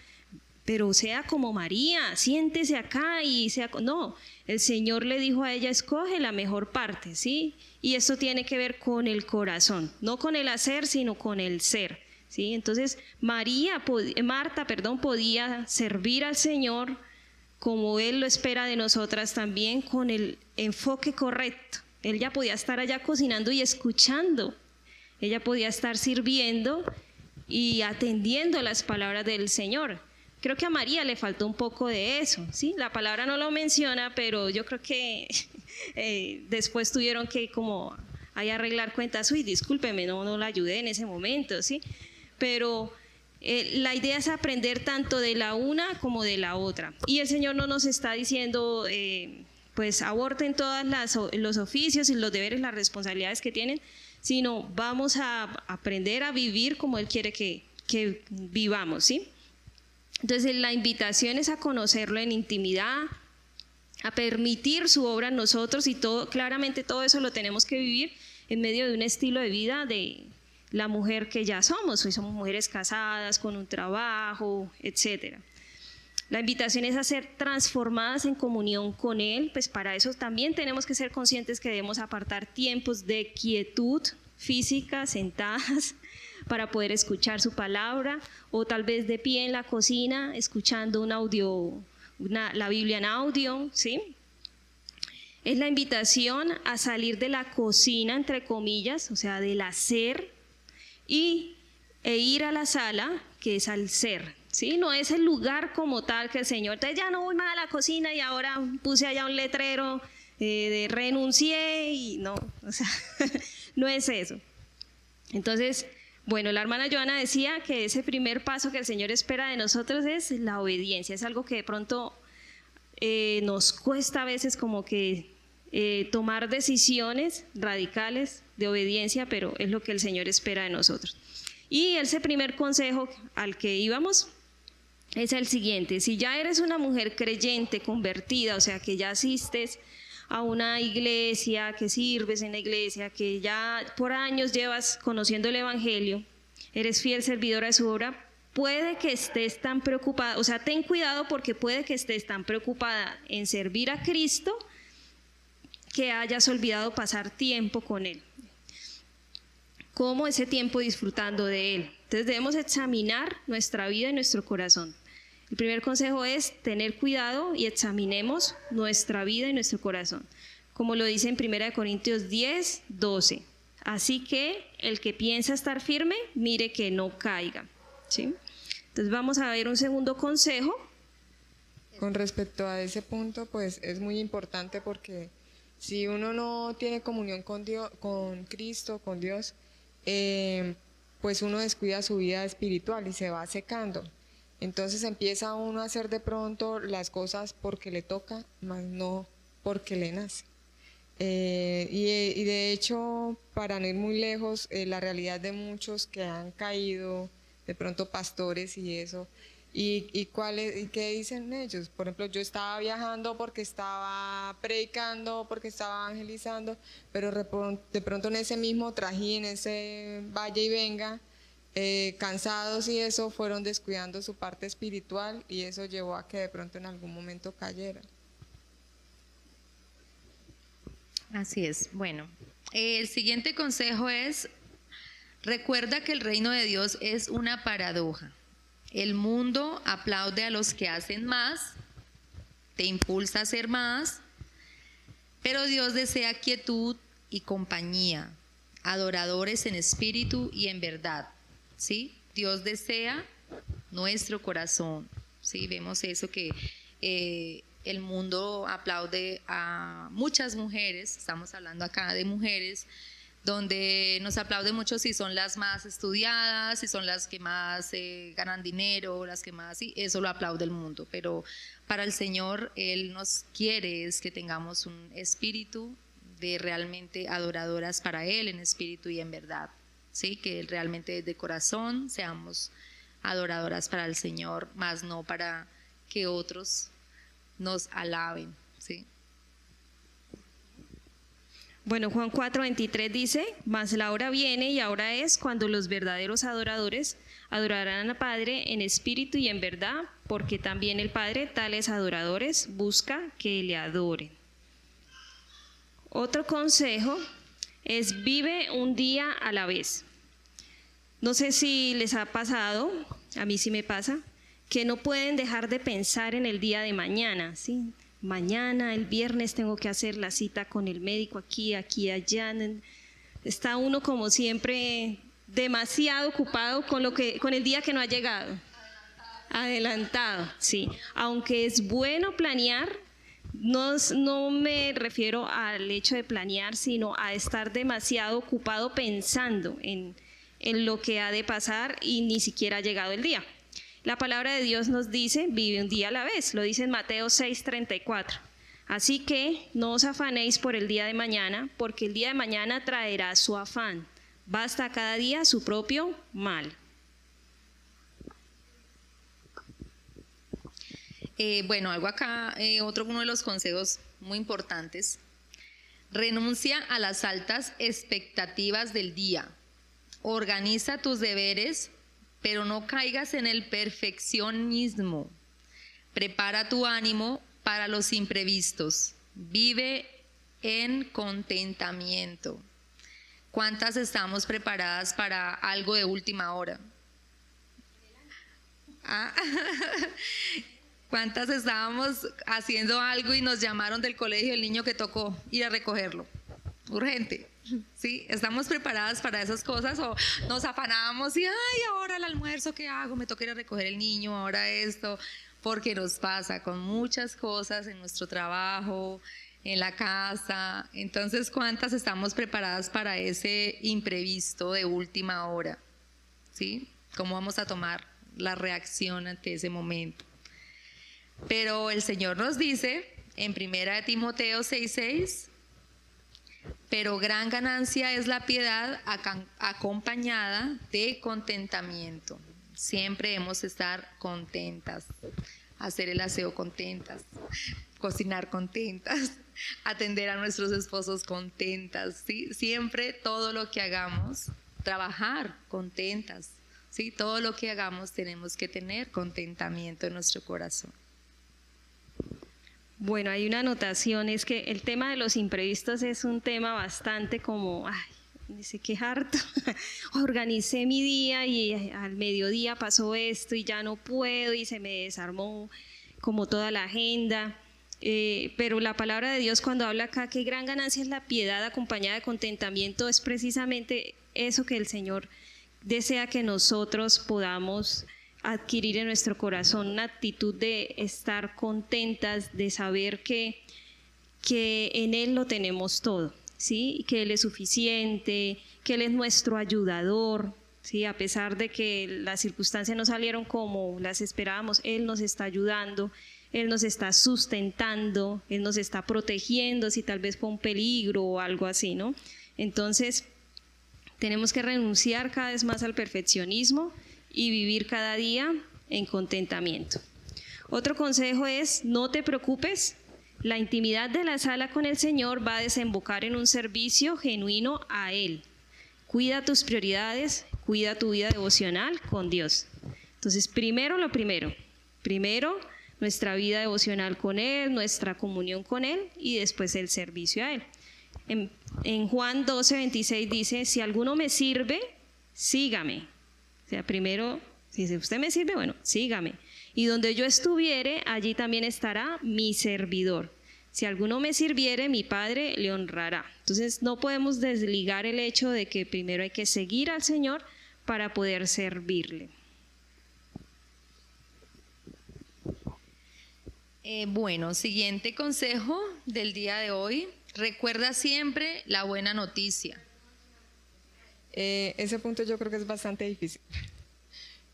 pero sea como María, siéntese acá y sea... No, el Señor le dijo a ella, escoge la mejor parte, ¿sí? Y esto tiene que ver con el corazón, no con el hacer, sino con el ser. ¿sí? Entonces, María, Marta, perdón, podía servir al Señor como Él lo espera de nosotras también, con el enfoque correcto. Él ya podía estar allá cocinando y escuchando. Ella podía estar sirviendo y atendiendo las palabras del Señor. Creo que a María le faltó un poco de eso, ¿sí? La palabra no lo menciona, pero yo creo que eh, después tuvieron que como ahí arreglar cuentas, uy, discúlpeme, no, no la ayudé en ese momento, ¿sí? Pero eh, la idea es aprender tanto de la una como de la otra. Y el Señor no nos está diciendo, eh, pues aborten todos los oficios y los deberes, las responsabilidades que tienen, sino vamos a aprender a vivir como Él quiere que, que vivamos, ¿sí? Entonces la invitación es a conocerlo en intimidad, a permitir su obra en nosotros y todo, claramente todo eso lo tenemos que vivir en medio de un estilo de vida de la mujer que ya somos. Hoy somos mujeres casadas, con un trabajo, etc. La invitación es a ser transformadas en comunión con Él, pues para eso también tenemos que ser conscientes que debemos apartar tiempos de quietud física, sentadas, para poder escuchar su palabra o tal vez de pie en la cocina escuchando un audio, la Biblia en audio, ¿sí? Es la invitación a salir de la cocina, entre comillas, o sea, del hacer, y, e ir a la sala, que es al ser, ¿sí? No es el lugar como tal que el Señor, entonces ya no voy más a la cocina y ahora puse allá un letrero eh, de renuncié y no, o sea, no es eso. Entonces, bueno, la hermana Joana decía que ese primer paso que el Señor espera de nosotros es la obediencia. Es algo que de pronto eh, nos cuesta a veces como que eh, tomar decisiones radicales de obediencia, pero es lo que el Señor espera de nosotros. Y ese primer consejo al que íbamos es el siguiente, si ya eres una mujer creyente, convertida, o sea, que ya asistes a una iglesia, que sirves en la iglesia, que ya por años llevas conociendo el Evangelio, eres fiel servidora de su obra, puede que estés tan preocupada, o sea, ten cuidado porque puede que estés tan preocupada en servir a Cristo que hayas olvidado pasar tiempo con Él. ¿Cómo ese tiempo disfrutando de Él? Entonces debemos examinar nuestra vida y nuestro corazón. El primer consejo es tener cuidado y examinemos nuestra vida y nuestro corazón, como lo dice en 1 Corintios 10, 12. Así que el que piensa estar firme, mire que no caiga. ¿sí? Entonces vamos a ver un segundo consejo. Con respecto a ese punto, pues es muy importante porque si uno no tiene comunión con, Dios, con Cristo, con Dios, eh, pues uno descuida su vida espiritual y se va secando. Entonces empieza uno a hacer de pronto las cosas porque le toca, más no porque le nace. Eh, y, de hecho, para no ir muy lejos, eh, la realidad de muchos que han caído, de pronto pastores y eso, y, y, y qué dicen ellos. Por ejemplo, yo estaba viajando porque estaba predicando, porque estaba evangelizando, pero de pronto en ese mismo trajín, en ese vaya y venga, eh, cansados y eso fueron descuidando su parte espiritual y eso llevó a que de pronto en algún momento cayeran. Así es. Bueno, el siguiente consejo es, recuerda que el reino de Dios es una paradoja. El mundo aplaude a los que hacen más, te impulsa a hacer más, pero Dios desea quietud y compañía, adoradores en espíritu y en verdad. ¿Sí? Dios desea nuestro corazón, ¿sí? Vemos eso que eh, el mundo aplaude a muchas mujeres, estamos hablando acá de mujeres, donde nos aplaude mucho si son las más estudiadas, si son las que más eh, ganan dinero, las que más, sí, eso lo aplaude el mundo, pero para el Señor Él nos quiere es que tengamos un espíritu de realmente adoradoras para Él en espíritu y en verdad. ¿Sí? que realmente de corazón seamos adoradoras para el Señor, más no para que otros nos alaben. ¿sí? Bueno, Juan 4:23 dice, mas la hora viene y ahora es cuando los verdaderos adoradores adorarán al Padre en espíritu y en verdad, porque también el Padre tales adoradores busca que le adoren. Otro consejo es vive un día a la vez. No sé si les ha pasado, a mí sí me pasa, que no pueden dejar de pensar en el día de mañana, ¿sí? Mañana, el viernes tengo que hacer la cita con el médico aquí, aquí, allá. Está uno como siempre demasiado ocupado con lo que con el día que no ha llegado. Adelantado, sí. Aunque es bueno planear, no, me refiero al hecho de planear, sino a estar demasiado ocupado pensando en, lo que ha de pasar y ni siquiera ha llegado el día. La palabra de Dios nos dice, vive un día a la vez, lo dice en Mateo 6:34. Así que no os afanéis por el día de mañana, porque el día de mañana traerá su afán. Basta cada día su propio mal. Eh, bueno, algo acá, eh, otro uno de los consejos muy importantes. Renuncia a las altas expectativas del día. Organiza tus deberes, pero no caigas en el perfeccionismo. Prepara tu ánimo para los imprevistos. Vive en contentamiento. ¿Cuántas estamos preparadas para algo de última hora? Ah, ¿Cuántas estábamos haciendo algo y nos llamaron del colegio el niño que tocó ir a recogerlo? Urgente. ¿Sí? ¿Estamos preparadas para esas cosas o nos afanábamos y, ay, ahora el almuerzo, ¿qué hago? Me toca ir a recoger el niño, ahora esto, porque nos pasa con muchas cosas en nuestro trabajo, en la casa. Entonces, ¿cuántas estamos preparadas para ese imprevisto de última hora? ¿Sí? ¿Cómo vamos a tomar la reacción ante ese momento? Pero el Señor nos dice en primera de Timoteo 6:6, pero gran ganancia es la piedad acompañada de contentamiento. Siempre debemos estar contentas, hacer el aseo contentas, cocinar contentas, atender a nuestros esposos contentas, ¿sí? Siempre todo lo que hagamos, trabajar contentas, ¿sí? Todo lo que hagamos tenemos que tener contentamiento en nuestro corazón. Bueno, hay una anotación, es que el tema de los imprevistos es un tema bastante como, ay, dice que harto, organicé mi día y al mediodía pasó esto y ya no puedo y se me desarmó como toda la agenda. Eh, pero la palabra de Dios cuando habla acá que gran ganancia es la piedad acompañada de contentamiento, es precisamente eso que el Señor desea que nosotros podamos adquirir en nuestro corazón, una actitud de estar contentas, de saber que, que en Él lo tenemos todo, ¿sí? que Él es suficiente, que Él es nuestro ayudador, ¿sí? a pesar de que las circunstancias no salieron como las esperábamos, Él nos está ayudando él nos está sustentando, Él nos está protegiendo si tal vez fue un peligro o algo así, ¿no? Entonces, tenemos que renunciar cada vez más al perfeccionismo y vivir cada día en contentamiento. Otro consejo es, no te preocupes, la intimidad de la sala con el Señor va a desembocar en un servicio genuino a Él. Cuida tus prioridades, cuida tu vida devocional con Dios. Entonces, primero lo primero, primero nuestra vida devocional con Él, nuestra comunión con Él y después el servicio a Él. En, Juan 12, 26 dice, si alguno me sirve, sígame. Sea, primero, si usted me sirve, bueno, sígame. Y donde yo estuviere, allí también estará mi servidor. Si alguno me sirviere, mi Padre le honrará. Entonces no podemos desligar el hecho de que primero hay que seguir al Señor para poder servirle. Eh, bueno, siguiente consejo del día de hoy. Recuerda siempre la buena noticia. Eh, ese punto yo creo que es bastante difícil.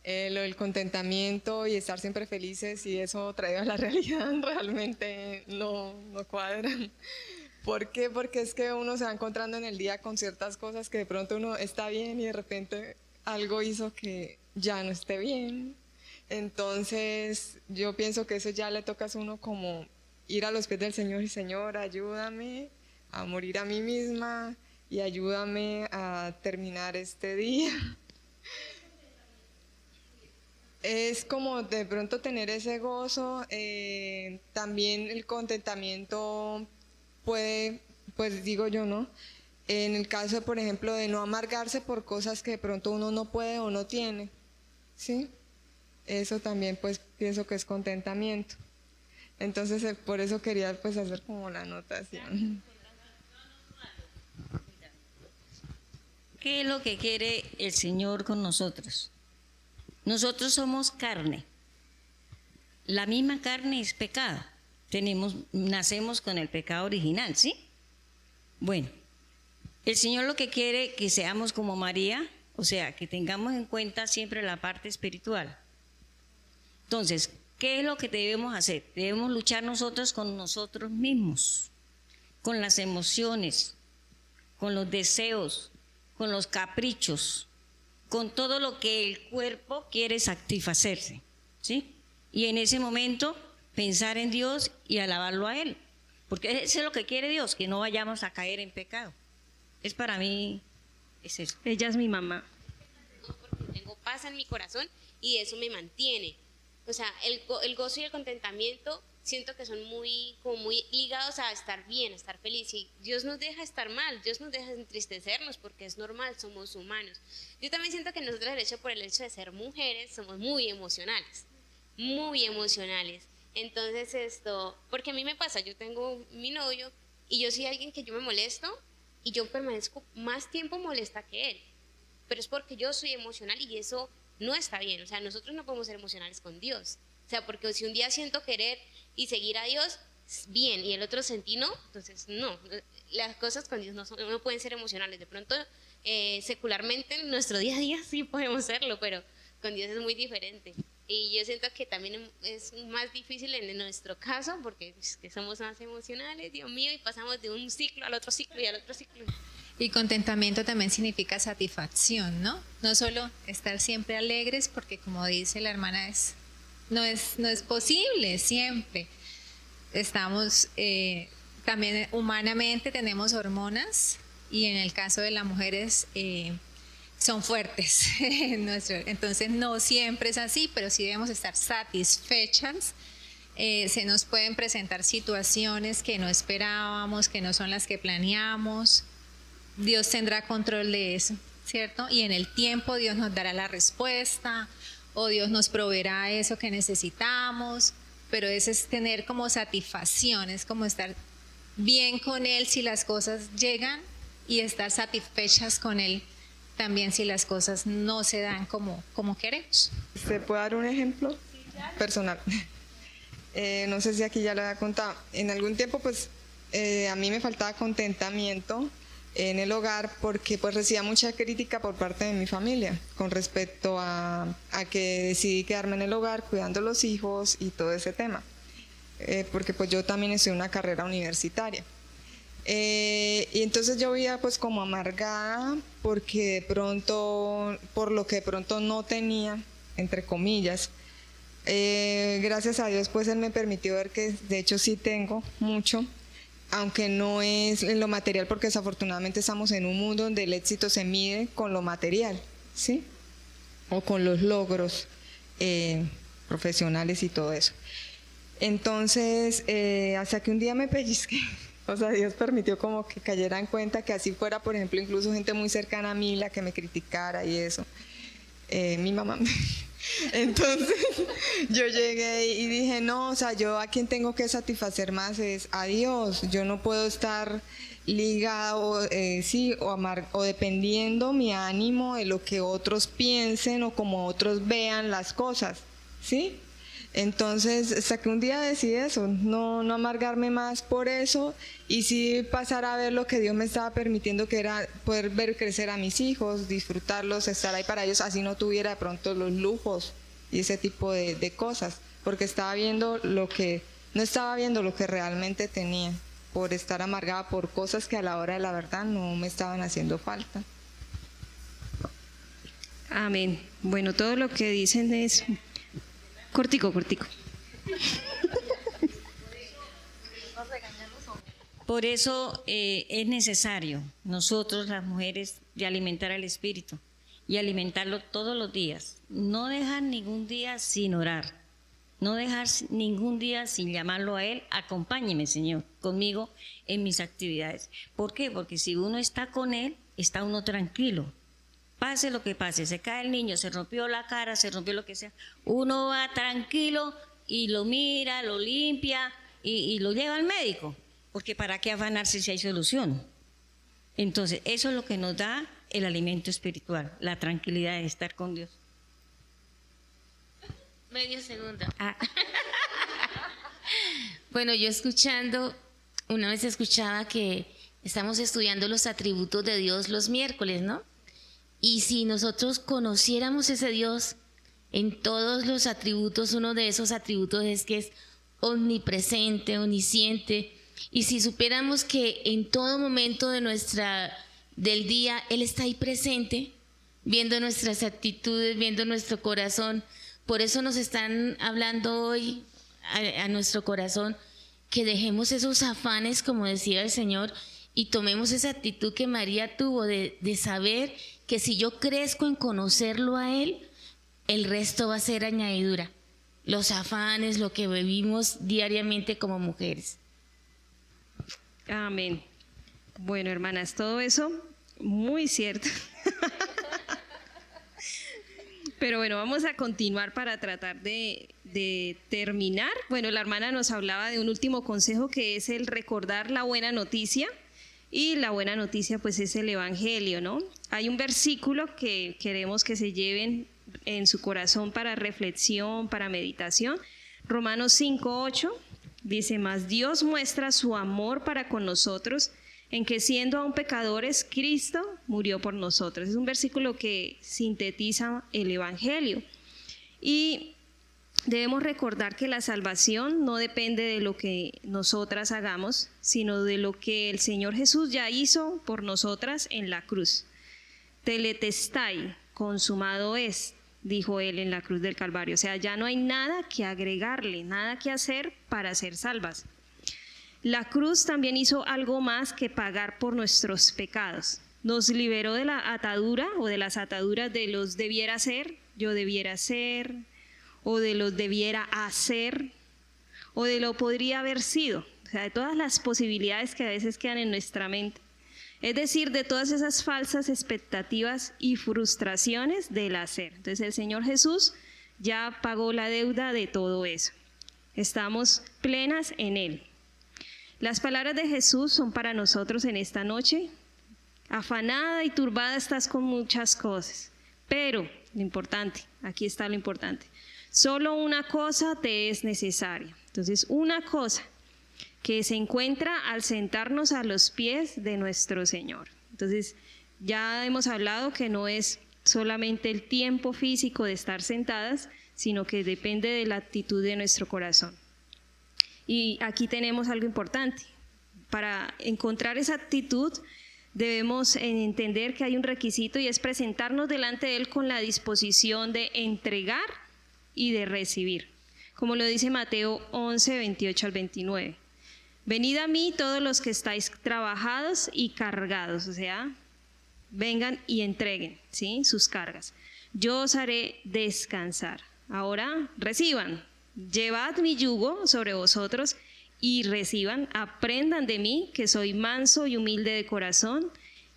Eh, lo del contentamiento y estar siempre felices y eso traído a la realidad realmente no, no cuadran. ¿Por qué? Porque es que uno se va encontrando en el día con ciertas cosas que de pronto uno está bien y de repente algo hizo que ya no esté bien entonces, yo pienso que eso ya le toca a uno como ir a los pies del Señor y Señor, ayúdame a morir a mí misma y ayúdame a terminar este día. Es como de pronto tener ese gozo, eh, también el contentamiento puede, pues digo yo, ¿no? En el caso, por ejemplo, de no amargarse por cosas que de pronto uno no puede o no tiene, ¿sí? eso también pues pienso que es contentamiento. Entonces eh, por eso quería pues hacer como la anotación. ¿Qué es lo que quiere el Señor con nosotros? Nosotros somos carne. La misma carne es pecado. Tenemos, nacemos con el pecado original, ¿sí? Bueno, el Señor lo que quiere que seamos como María, o sea, que tengamos en cuenta siempre la parte espiritual. Entonces, ¿qué es lo que debemos hacer? Debemos luchar nosotros con nosotros mismos, con las emociones, con los deseos, con los caprichos, con todo lo que el cuerpo quiere satisfacerse, ¿sí? Y en ese momento pensar en Dios y alabarlo a Él, porque eso es lo que quiere Dios, que no vayamos a caer en pecado. Es para mí, es eso. Ella es mi mamá. tengo paz en mi corazón y eso me mantiene o sea, el, el gozo y el contentamiento siento que son muy, como muy ligados a estar bien, a estar feliz. Y Dios nos deja estar mal, Dios nos deja entristecernos porque es normal, somos humanos. Yo también siento que nosotros, el hecho por el hecho de ser mujeres, somos muy emocionales, muy emocionales. Entonces esto, porque a mí me pasa, yo tengo mi novio y yo soy alguien que yo me molesto y yo permanezco más tiempo molesta que él. Pero es porque yo soy emocional y eso no está bien. O sea, nosotros no podemos ser emocionales con Dios. O sea, porque si un día siento querer y seguir a Dios, bien, y el otro sentí no, entonces no. Las cosas con Dios no, no pueden ser emocionales. De pronto, eh, secularmente en nuestro día a día sí podemos serlo, pero con Dios es muy diferente. Y yo siento que también es más difícil en nuestro caso porque que somos más emocionales, Dios mío, y pasamos de un ciclo al otro ciclo y al otro ciclo. Y contentamiento también significa satisfacción, ¿no? No solo estar siempre alegres, porque como dice la hermana, es, no, es, no es posible siempre. Estamos, eh, también humanamente tenemos hormonas y en el caso de las mujeres eh, son fuertes. Entonces no siempre es así, pero sí debemos estar satisfechas. Eh, se nos pueden presentar situaciones que no esperábamos, que no son las que planeamos Dios tendrá control de eso, ¿cierto? Y en el tiempo Dios nos dará la respuesta o Dios nos proveerá eso que necesitamos, pero ese es tener como satisfacción, es como estar bien con Él si las cosas llegan y estar satisfechas con Él también si las cosas no se dan como, como queremos. ¿Se puede dar un ejemplo personal? Eh, no sé si aquí ya lo había contado. En algún tiempo, pues eh, a mí me faltaba contentamiento en el hogar porque pues recibía mucha crítica por parte de mi familia con respecto a, que decidí quedarme en el hogar cuidando a los hijos y todo ese tema. Eh, porque pues yo también en una carrera universitaria. Eh, y entonces yo vivía pues como amargada porque de pronto, por lo que de pronto no tenía, entre comillas, eh, gracias a Dios pues Él me permitió ver que de hecho sí tengo mucho aunque no es lo material, porque desafortunadamente estamos en un mundo donde el éxito se mide con lo material, ¿sí? O con los logros eh, profesionales y todo eso. Entonces, eh, hasta que un día me pellizqué, o sea, Dios permitió como que cayera en cuenta que así fuera, por ejemplo, incluso gente muy cercana a mí la que me criticara y eso. Eh, mi mamá entonces yo llegué y dije, no, o sea, yo a quien tengo que satisfacer más es a Dios. Yo no puedo estar ligado, eh, sí, o, amar, o dependiendo mi ánimo de lo que otros piensen o como otros vean las cosas, ¿sí? Entonces, hasta que un día decidí eso, no, no amargarme más por eso y sí pasar a ver lo que Dios me estaba permitiendo, que era poder ver crecer a mis hijos, disfrutarlos, estar ahí para ellos, así no tuviera de pronto los lujos y ese tipo de, de cosas, porque estaba viendo lo que, no estaba viendo lo que realmente tenía, por estar amargada por cosas que a la hora de la verdad no me estaban haciendo falta. Amén. Bueno, todo lo que dicen es Cortico, cortico. Por eso eh, es necesario nosotros las mujeres de alimentar al espíritu y alimentarlo todos los días. No dejar ningún día sin orar. No dejar ningún día sin llamarlo a Él. Acompáñeme, Señor, conmigo en mis actividades. ¿Por qué? Porque si uno está con Él, está uno tranquilo. Pase lo que pase, se cae el niño, se rompió la cara, se rompió lo que sea, uno va tranquilo y lo mira, lo limpia y, lo lleva al médico, porque ¿para qué afanarse si hay solución? Entonces, eso es lo que nos da el alimento espiritual, la tranquilidad de estar con Dios. Medio segundo. Ah. bueno, yo escuchando, una vez escuchaba que estamos estudiando los atributos de Dios los miércoles, ¿no? Y si nosotros conociéramos ese Dios en todos los atributos, uno de esos atributos es que es omnipresente, omnisciente. Y si supiéramos que en todo momento de nuestra del día él está ahí presente, viendo nuestras actitudes, viendo nuestro corazón. Por eso nos están hablando hoy a, nuestro corazón que dejemos esos afanes, como decía el Señor, y tomemos esa actitud que María tuvo de, de saber que si yo crezco en conocerlo a Él, el resto va a ser añadidura. Los afanes, lo que vivimos diariamente como mujeres. Amén. Bueno, hermanas, todo eso muy cierto. Pero bueno, vamos a continuar para tratar de, de, terminar. Bueno, la hermana nos hablaba de un último consejo que es el recordar la buena noticia y la buena noticia pues es el Evangelio, ¿no? Hay un versículo que queremos que se lleven en su corazón para reflexión, para meditación. Romanos 5.8 dice, más Dios muestra su amor para con nosotros en que siendo aún pecadores, Cristo murió por nosotros. Es un versículo que sintetiza el Evangelio. Y debemos recordar que la salvación no depende de lo que nosotras hagamos, sino de lo que el Señor Jesús ya hizo por nosotras en la cruz. Teletestai, consumado es, dijo él en la cruz del Calvario. O sea, ya no hay nada que agregarle, nada que hacer para ser salvas. La cruz también hizo algo más que pagar por nuestros pecados. Nos liberó de la atadura o de las ataduras de los debiera ser, yo debiera ser, o de lo debiera hacer o de lo podría haber sido, o sea, de todas las posibilidades que a veces quedan en nuestra mente. Es decir, de todas esas falsas expectativas y frustraciones del hacer. Entonces el Señor Jesús ya pagó la deuda de todo eso. Estamos plenas en Él. Las palabras de Jesús son para nosotros en esta noche. Afanada y turbada estás con muchas cosas, pero lo importante, aquí está lo importante. Solo una cosa te es necesaria. Entonces, una cosa que se encuentra al sentarnos a los pies de nuestro Señor. Entonces, ya hemos hablado que no es solamente el tiempo físico de estar sentadas, sino que depende de la actitud de nuestro corazón. Y aquí tenemos algo importante. Para encontrar esa actitud debemos entender que hay un requisito y es presentarnos delante de Él con la disposición de entregar y de recibir, como lo dice Mateo 11, 28 al 29. Venid a mí todos los que estáis trabajados y cargados, o sea, vengan y entreguen ¿sí? sus cargas. Yo os haré descansar. Ahora reciban, llevad mi yugo sobre vosotros y reciban, aprendan de mí, que soy manso y humilde de corazón,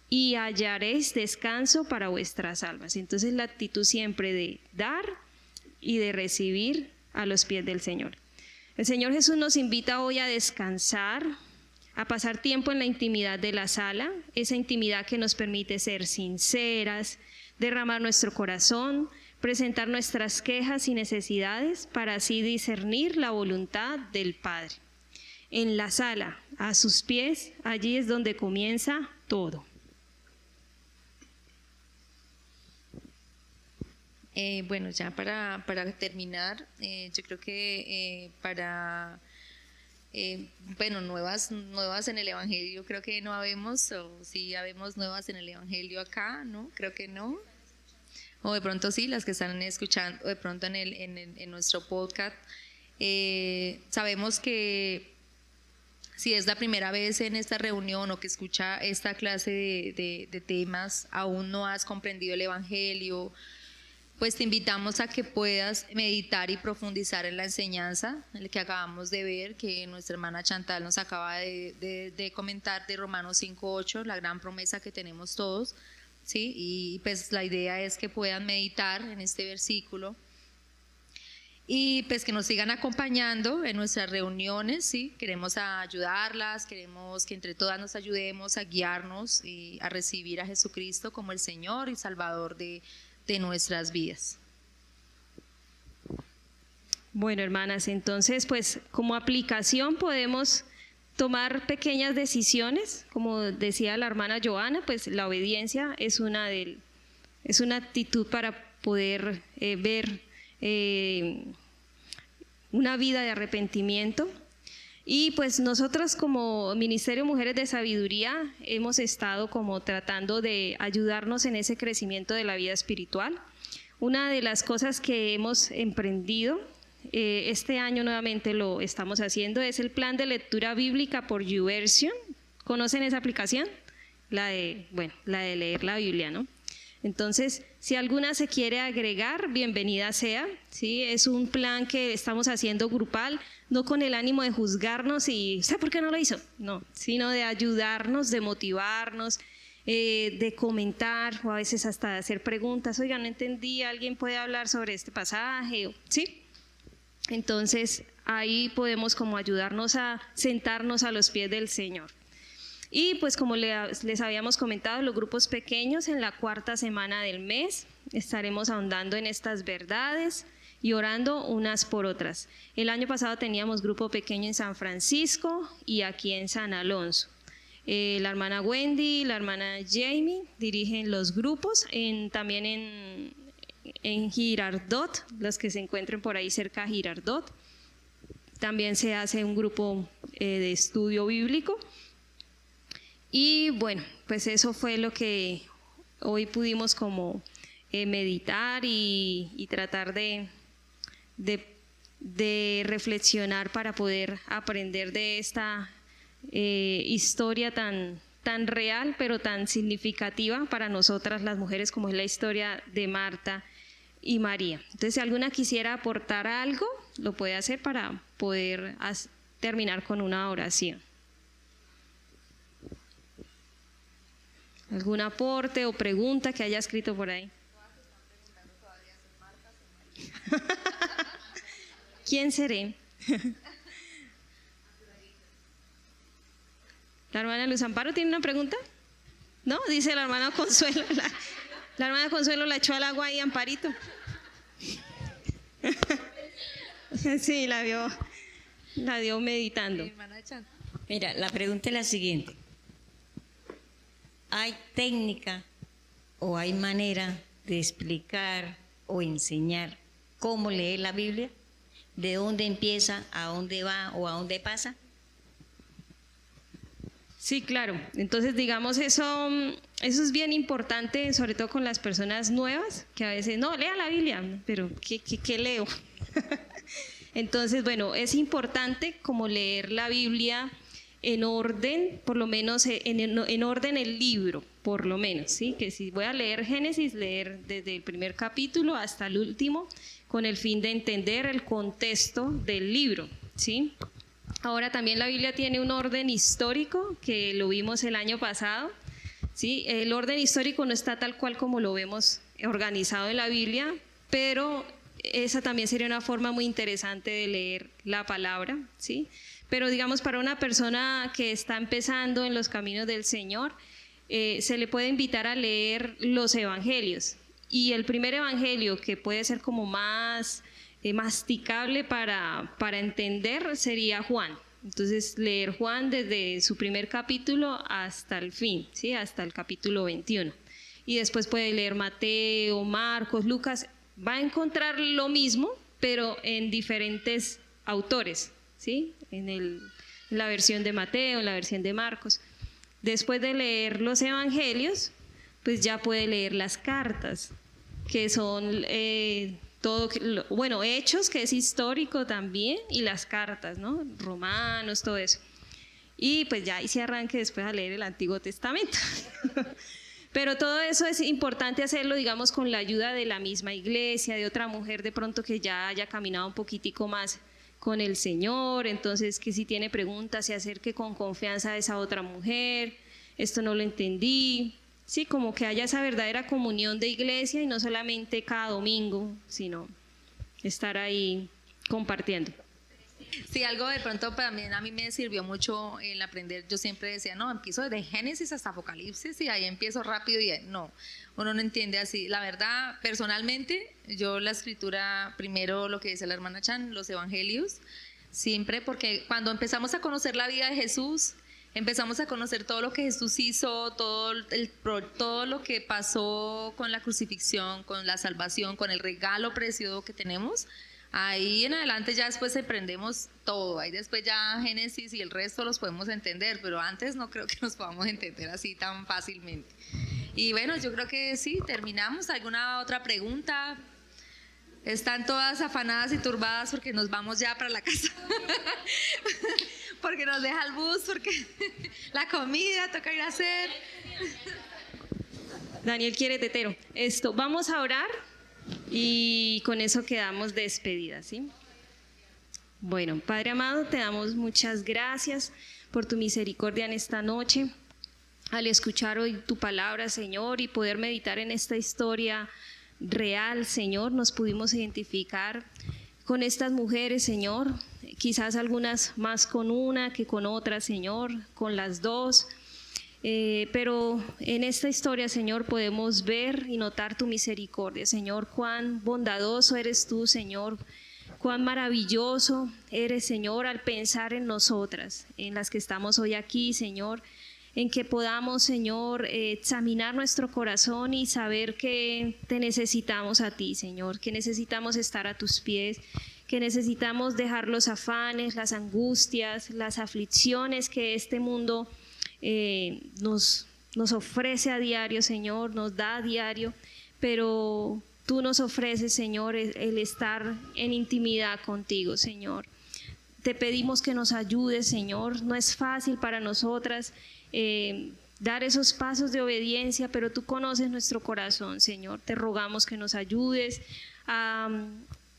y hallaréis descanso para vuestras almas. Entonces la actitud siempre de dar y de recibir a los pies del Señor. El Señor Jesús nos invita hoy a descansar, a pasar tiempo en la intimidad de la sala, esa intimidad que nos permite ser sinceras, derramar nuestro corazón, presentar nuestras quejas y necesidades para así discernir la voluntad del Padre. En la sala, a sus pies, allí es donde comienza todo. Eh, bueno, ya para, para terminar, eh, yo creo que eh, para, bueno, nuevas, nuevas en el Evangelio, creo que no habemos, o si habemos nuevas en el Evangelio acá, ¿no? Creo que no. O de pronto sí, las que están escuchando, de pronto en, el, en, en nuestro podcast. sabemos que si es la primera vez en esta reunión o que escucha esta clase de, de, de temas, aún no has comprendido el Evangelio, pues te invitamos a que puedas meditar y profundizar en la enseñanza el que acabamos de ver, que nuestra hermana Chantal nos acaba de, comentar de Romanos 5.8, la gran promesa que tenemos todos, ¿sí? Y pues la idea es que puedan meditar en este versículo y pues que nos sigan acompañando en nuestras reuniones, ¿sí? Queremos ayudarlas, queremos que entre todas nos ayudemos a guiarnos y a recibir a Jesucristo como el Señor y Salvador de de nuestras vidas. Bueno, hermanas, entonces, pues como aplicación podemos tomar pequeñas decisiones, como decía la hermana Joana, pues la obediencia es una, de, es una actitud para poder eh, ver eh, una vida de arrepentimiento. Y pues nosotros como Ministerio Mujeres de Sabiduría hemos estado como tratando de ayudarnos en ese crecimiento de la vida espiritual. Una de las cosas que hemos emprendido, eh, este año nuevamente lo estamos haciendo, es el plan de lectura bíblica por YouVersion. ¿Conocen esa aplicación? La de, bueno, la de leer la Biblia, ¿no? Entonces, si alguna se quiere agregar, bienvenida sea. ¿sí? Es un plan que estamos haciendo grupal, no con el ánimo de juzgarnos y, ¿sabe por qué no lo hizo? No, sino de ayudarnos, de motivarnos, eh, de comentar o a veces hasta de hacer preguntas. Oiga, no entendí, ¿alguien puede hablar sobre este pasaje? ¿Sí? Entonces, ahí podemos como ayudarnos a sentarnos a los pies del Señor. Y pues como les habíamos comentado, los grupos pequeños en la cuarta semana del mes estaremos ahondando en estas verdades y orando unas por otras. El año pasado teníamos grupo pequeño en San Francisco y aquí en San Alonso. Eh, la hermana Wendy, la hermana Jamie dirigen los grupos, en, también en, en Girardot, los que se encuentren por ahí cerca de Girardot. También se hace un grupo eh, de estudio bíblico. Y bueno, pues eso fue lo que hoy pudimos como eh, meditar y, tratar de, reflexionar para poder aprender de esta eh, historia tan, tan real, pero tan significativa para nosotras las mujeres como es la historia de Marta y María. Entonces, si alguna quisiera aportar algo, lo puede hacer para poder terminar con una oración. ¿Algún aporte o pregunta que haya escrito por ahí? ¿Quién seré? ¿La hermana Luz Amparo tiene una pregunta? ¿No? Dice la hermana Consuelo. La, hermana Consuelo la echó al agua y Amparito. Sí, la vio, la dio meditando. Mira, la pregunta es la siguiente. ¿Hay técnica o hay manera de explicar o enseñar cómo leer la Biblia? ¿De dónde empieza, a dónde va o a dónde pasa? Sí, claro. Entonces, digamos, eso, eso es bien importante, sobre todo con las personas nuevas, que a veces, no, lea la Biblia, pero ¿qué, qué, leo? Entonces, bueno, es importante como leer la Biblia en orden, por lo menos en, en, orden el libro, por lo menos, ¿sí? Que si voy a leer Génesis, leer desde el primer capítulo hasta el último, con el fin de entender el contexto del libro, ¿sí? Ahora también la Biblia tiene un orden histórico, que lo vimos el año pasado, ¿sí? El orden histórico no está tal cual como lo vemos organizado en la Biblia, pero esa también sería una forma muy interesante de leer la palabra, ¿sí? Pero digamos, para una persona que está empezando en los caminos del Señor, eh, se le puede invitar a leer los evangelios. Y el primer evangelio que puede ser como más eh, masticable para, para entender sería Juan. Entonces, leer Juan desde su primer capítulo hasta el fin, ¿sí? hasta el capítulo 21. Y después puede leer Mateo, Marcos, Lucas. Va a encontrar lo mismo, pero en diferentes autores. ¿Sí? En, la versión de Mateo, en la versión de Marcos. Después de leer los evangelios, pues ya puede leer las cartas, que son eh, todo, bueno, hechos, que es histórico también, y las cartas, ¿no? Romanos, todo eso. Y pues ya ahí se arranque después a leer el Antiguo Testamento. Pero todo eso es importante hacerlo, digamos, con la ayuda de la misma iglesia, de otra mujer de pronto que ya haya caminado un poquitico más con el Señor, entonces que si tiene preguntas se acerque con confianza a esa otra mujer, esto no lo entendí, sí, como que haya esa verdadera comunión de iglesia y no solamente cada domingo, sino estar ahí compartiendo. Sí, algo de pronto también a mí me sirvió mucho el aprender. Yo siempre decía, no, empiezo desde Génesis hasta Apocalipsis y ahí empiezo rápido y no, uno no entiende así. La verdad, personalmente, yo la escritura, primero lo que dice la hermana Chan, los evangelios, siempre, porque cuando empezamos a conocer la vida de Jesús, empezamos a conocer todo lo que Jesús hizo, todo, el, todo lo que pasó con la crucifixión, con la salvación, con el regalo precioso que tenemos Ahí en adelante ya después emprendemos todo, ahí después ya Génesis y el resto los podemos entender, pero antes no creo que nos podamos entender así tan fácilmente. Y bueno, yo creo que sí, terminamos. ¿Alguna otra pregunta? Están todas afanadas y turbadas porque nos vamos ya para la casa. porque nos deja el bus, porque la comida toca ir a hacer. Daniel quiere tetero. Esto, vamos a orar y con eso quedamos despedidas, ¿sí? Bueno, Padre amado, te damos muchas gracias por tu misericordia en esta noche. Al escuchar hoy tu palabra, Señor, y poder meditar en esta historia real, Señor, nos pudimos identificar con estas mujeres, Señor, quizás algunas más con una que con otra, Señor, con las dos eh, pero en esta historia, Señor, podemos ver y notar tu misericordia. Señor, cuán bondadoso eres tú, Señor. Cuán maravilloso eres, Señor, al pensar en nosotras, en las que estamos hoy aquí, Señor. en que podamos, Señor, examinar nuestro corazón y saber que te necesitamos a ti, Señor, que necesitamos estar a tus pies, que necesitamos dejar los afanes, las angustias, las aflicciones que este mundo eh, nos, nos ofrece a diario, Señor, nos da a diario, pero tú nos ofreces, Señor, el estar en intimidad contigo, Señor. Te pedimos que nos ayudes, Señor. No es fácil para nosotras eh, dar esos pasos de obediencia, pero tú conoces nuestro corazón, Señor. Te rogamos que nos ayudes a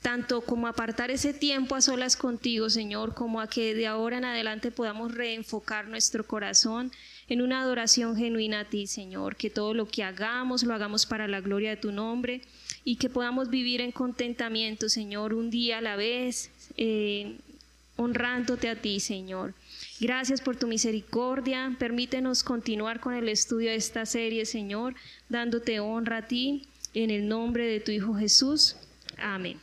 tanto como apartar ese tiempo a solas contigo, Señor, como a que de ahora en adelante podamos reenfocar nuestro corazón en una adoración genuina a ti, Señor, que todo lo que hagamos lo hagamos para la gloria de tu nombre y que podamos vivir en contentamiento, Señor, un día a la vez, eh, honrándote a ti, Señor. Gracias por tu misericordia. Permítenos continuar con el estudio de esta serie, Señor, dándote honra a ti, en el nombre de tu Hijo Jesús. Amén.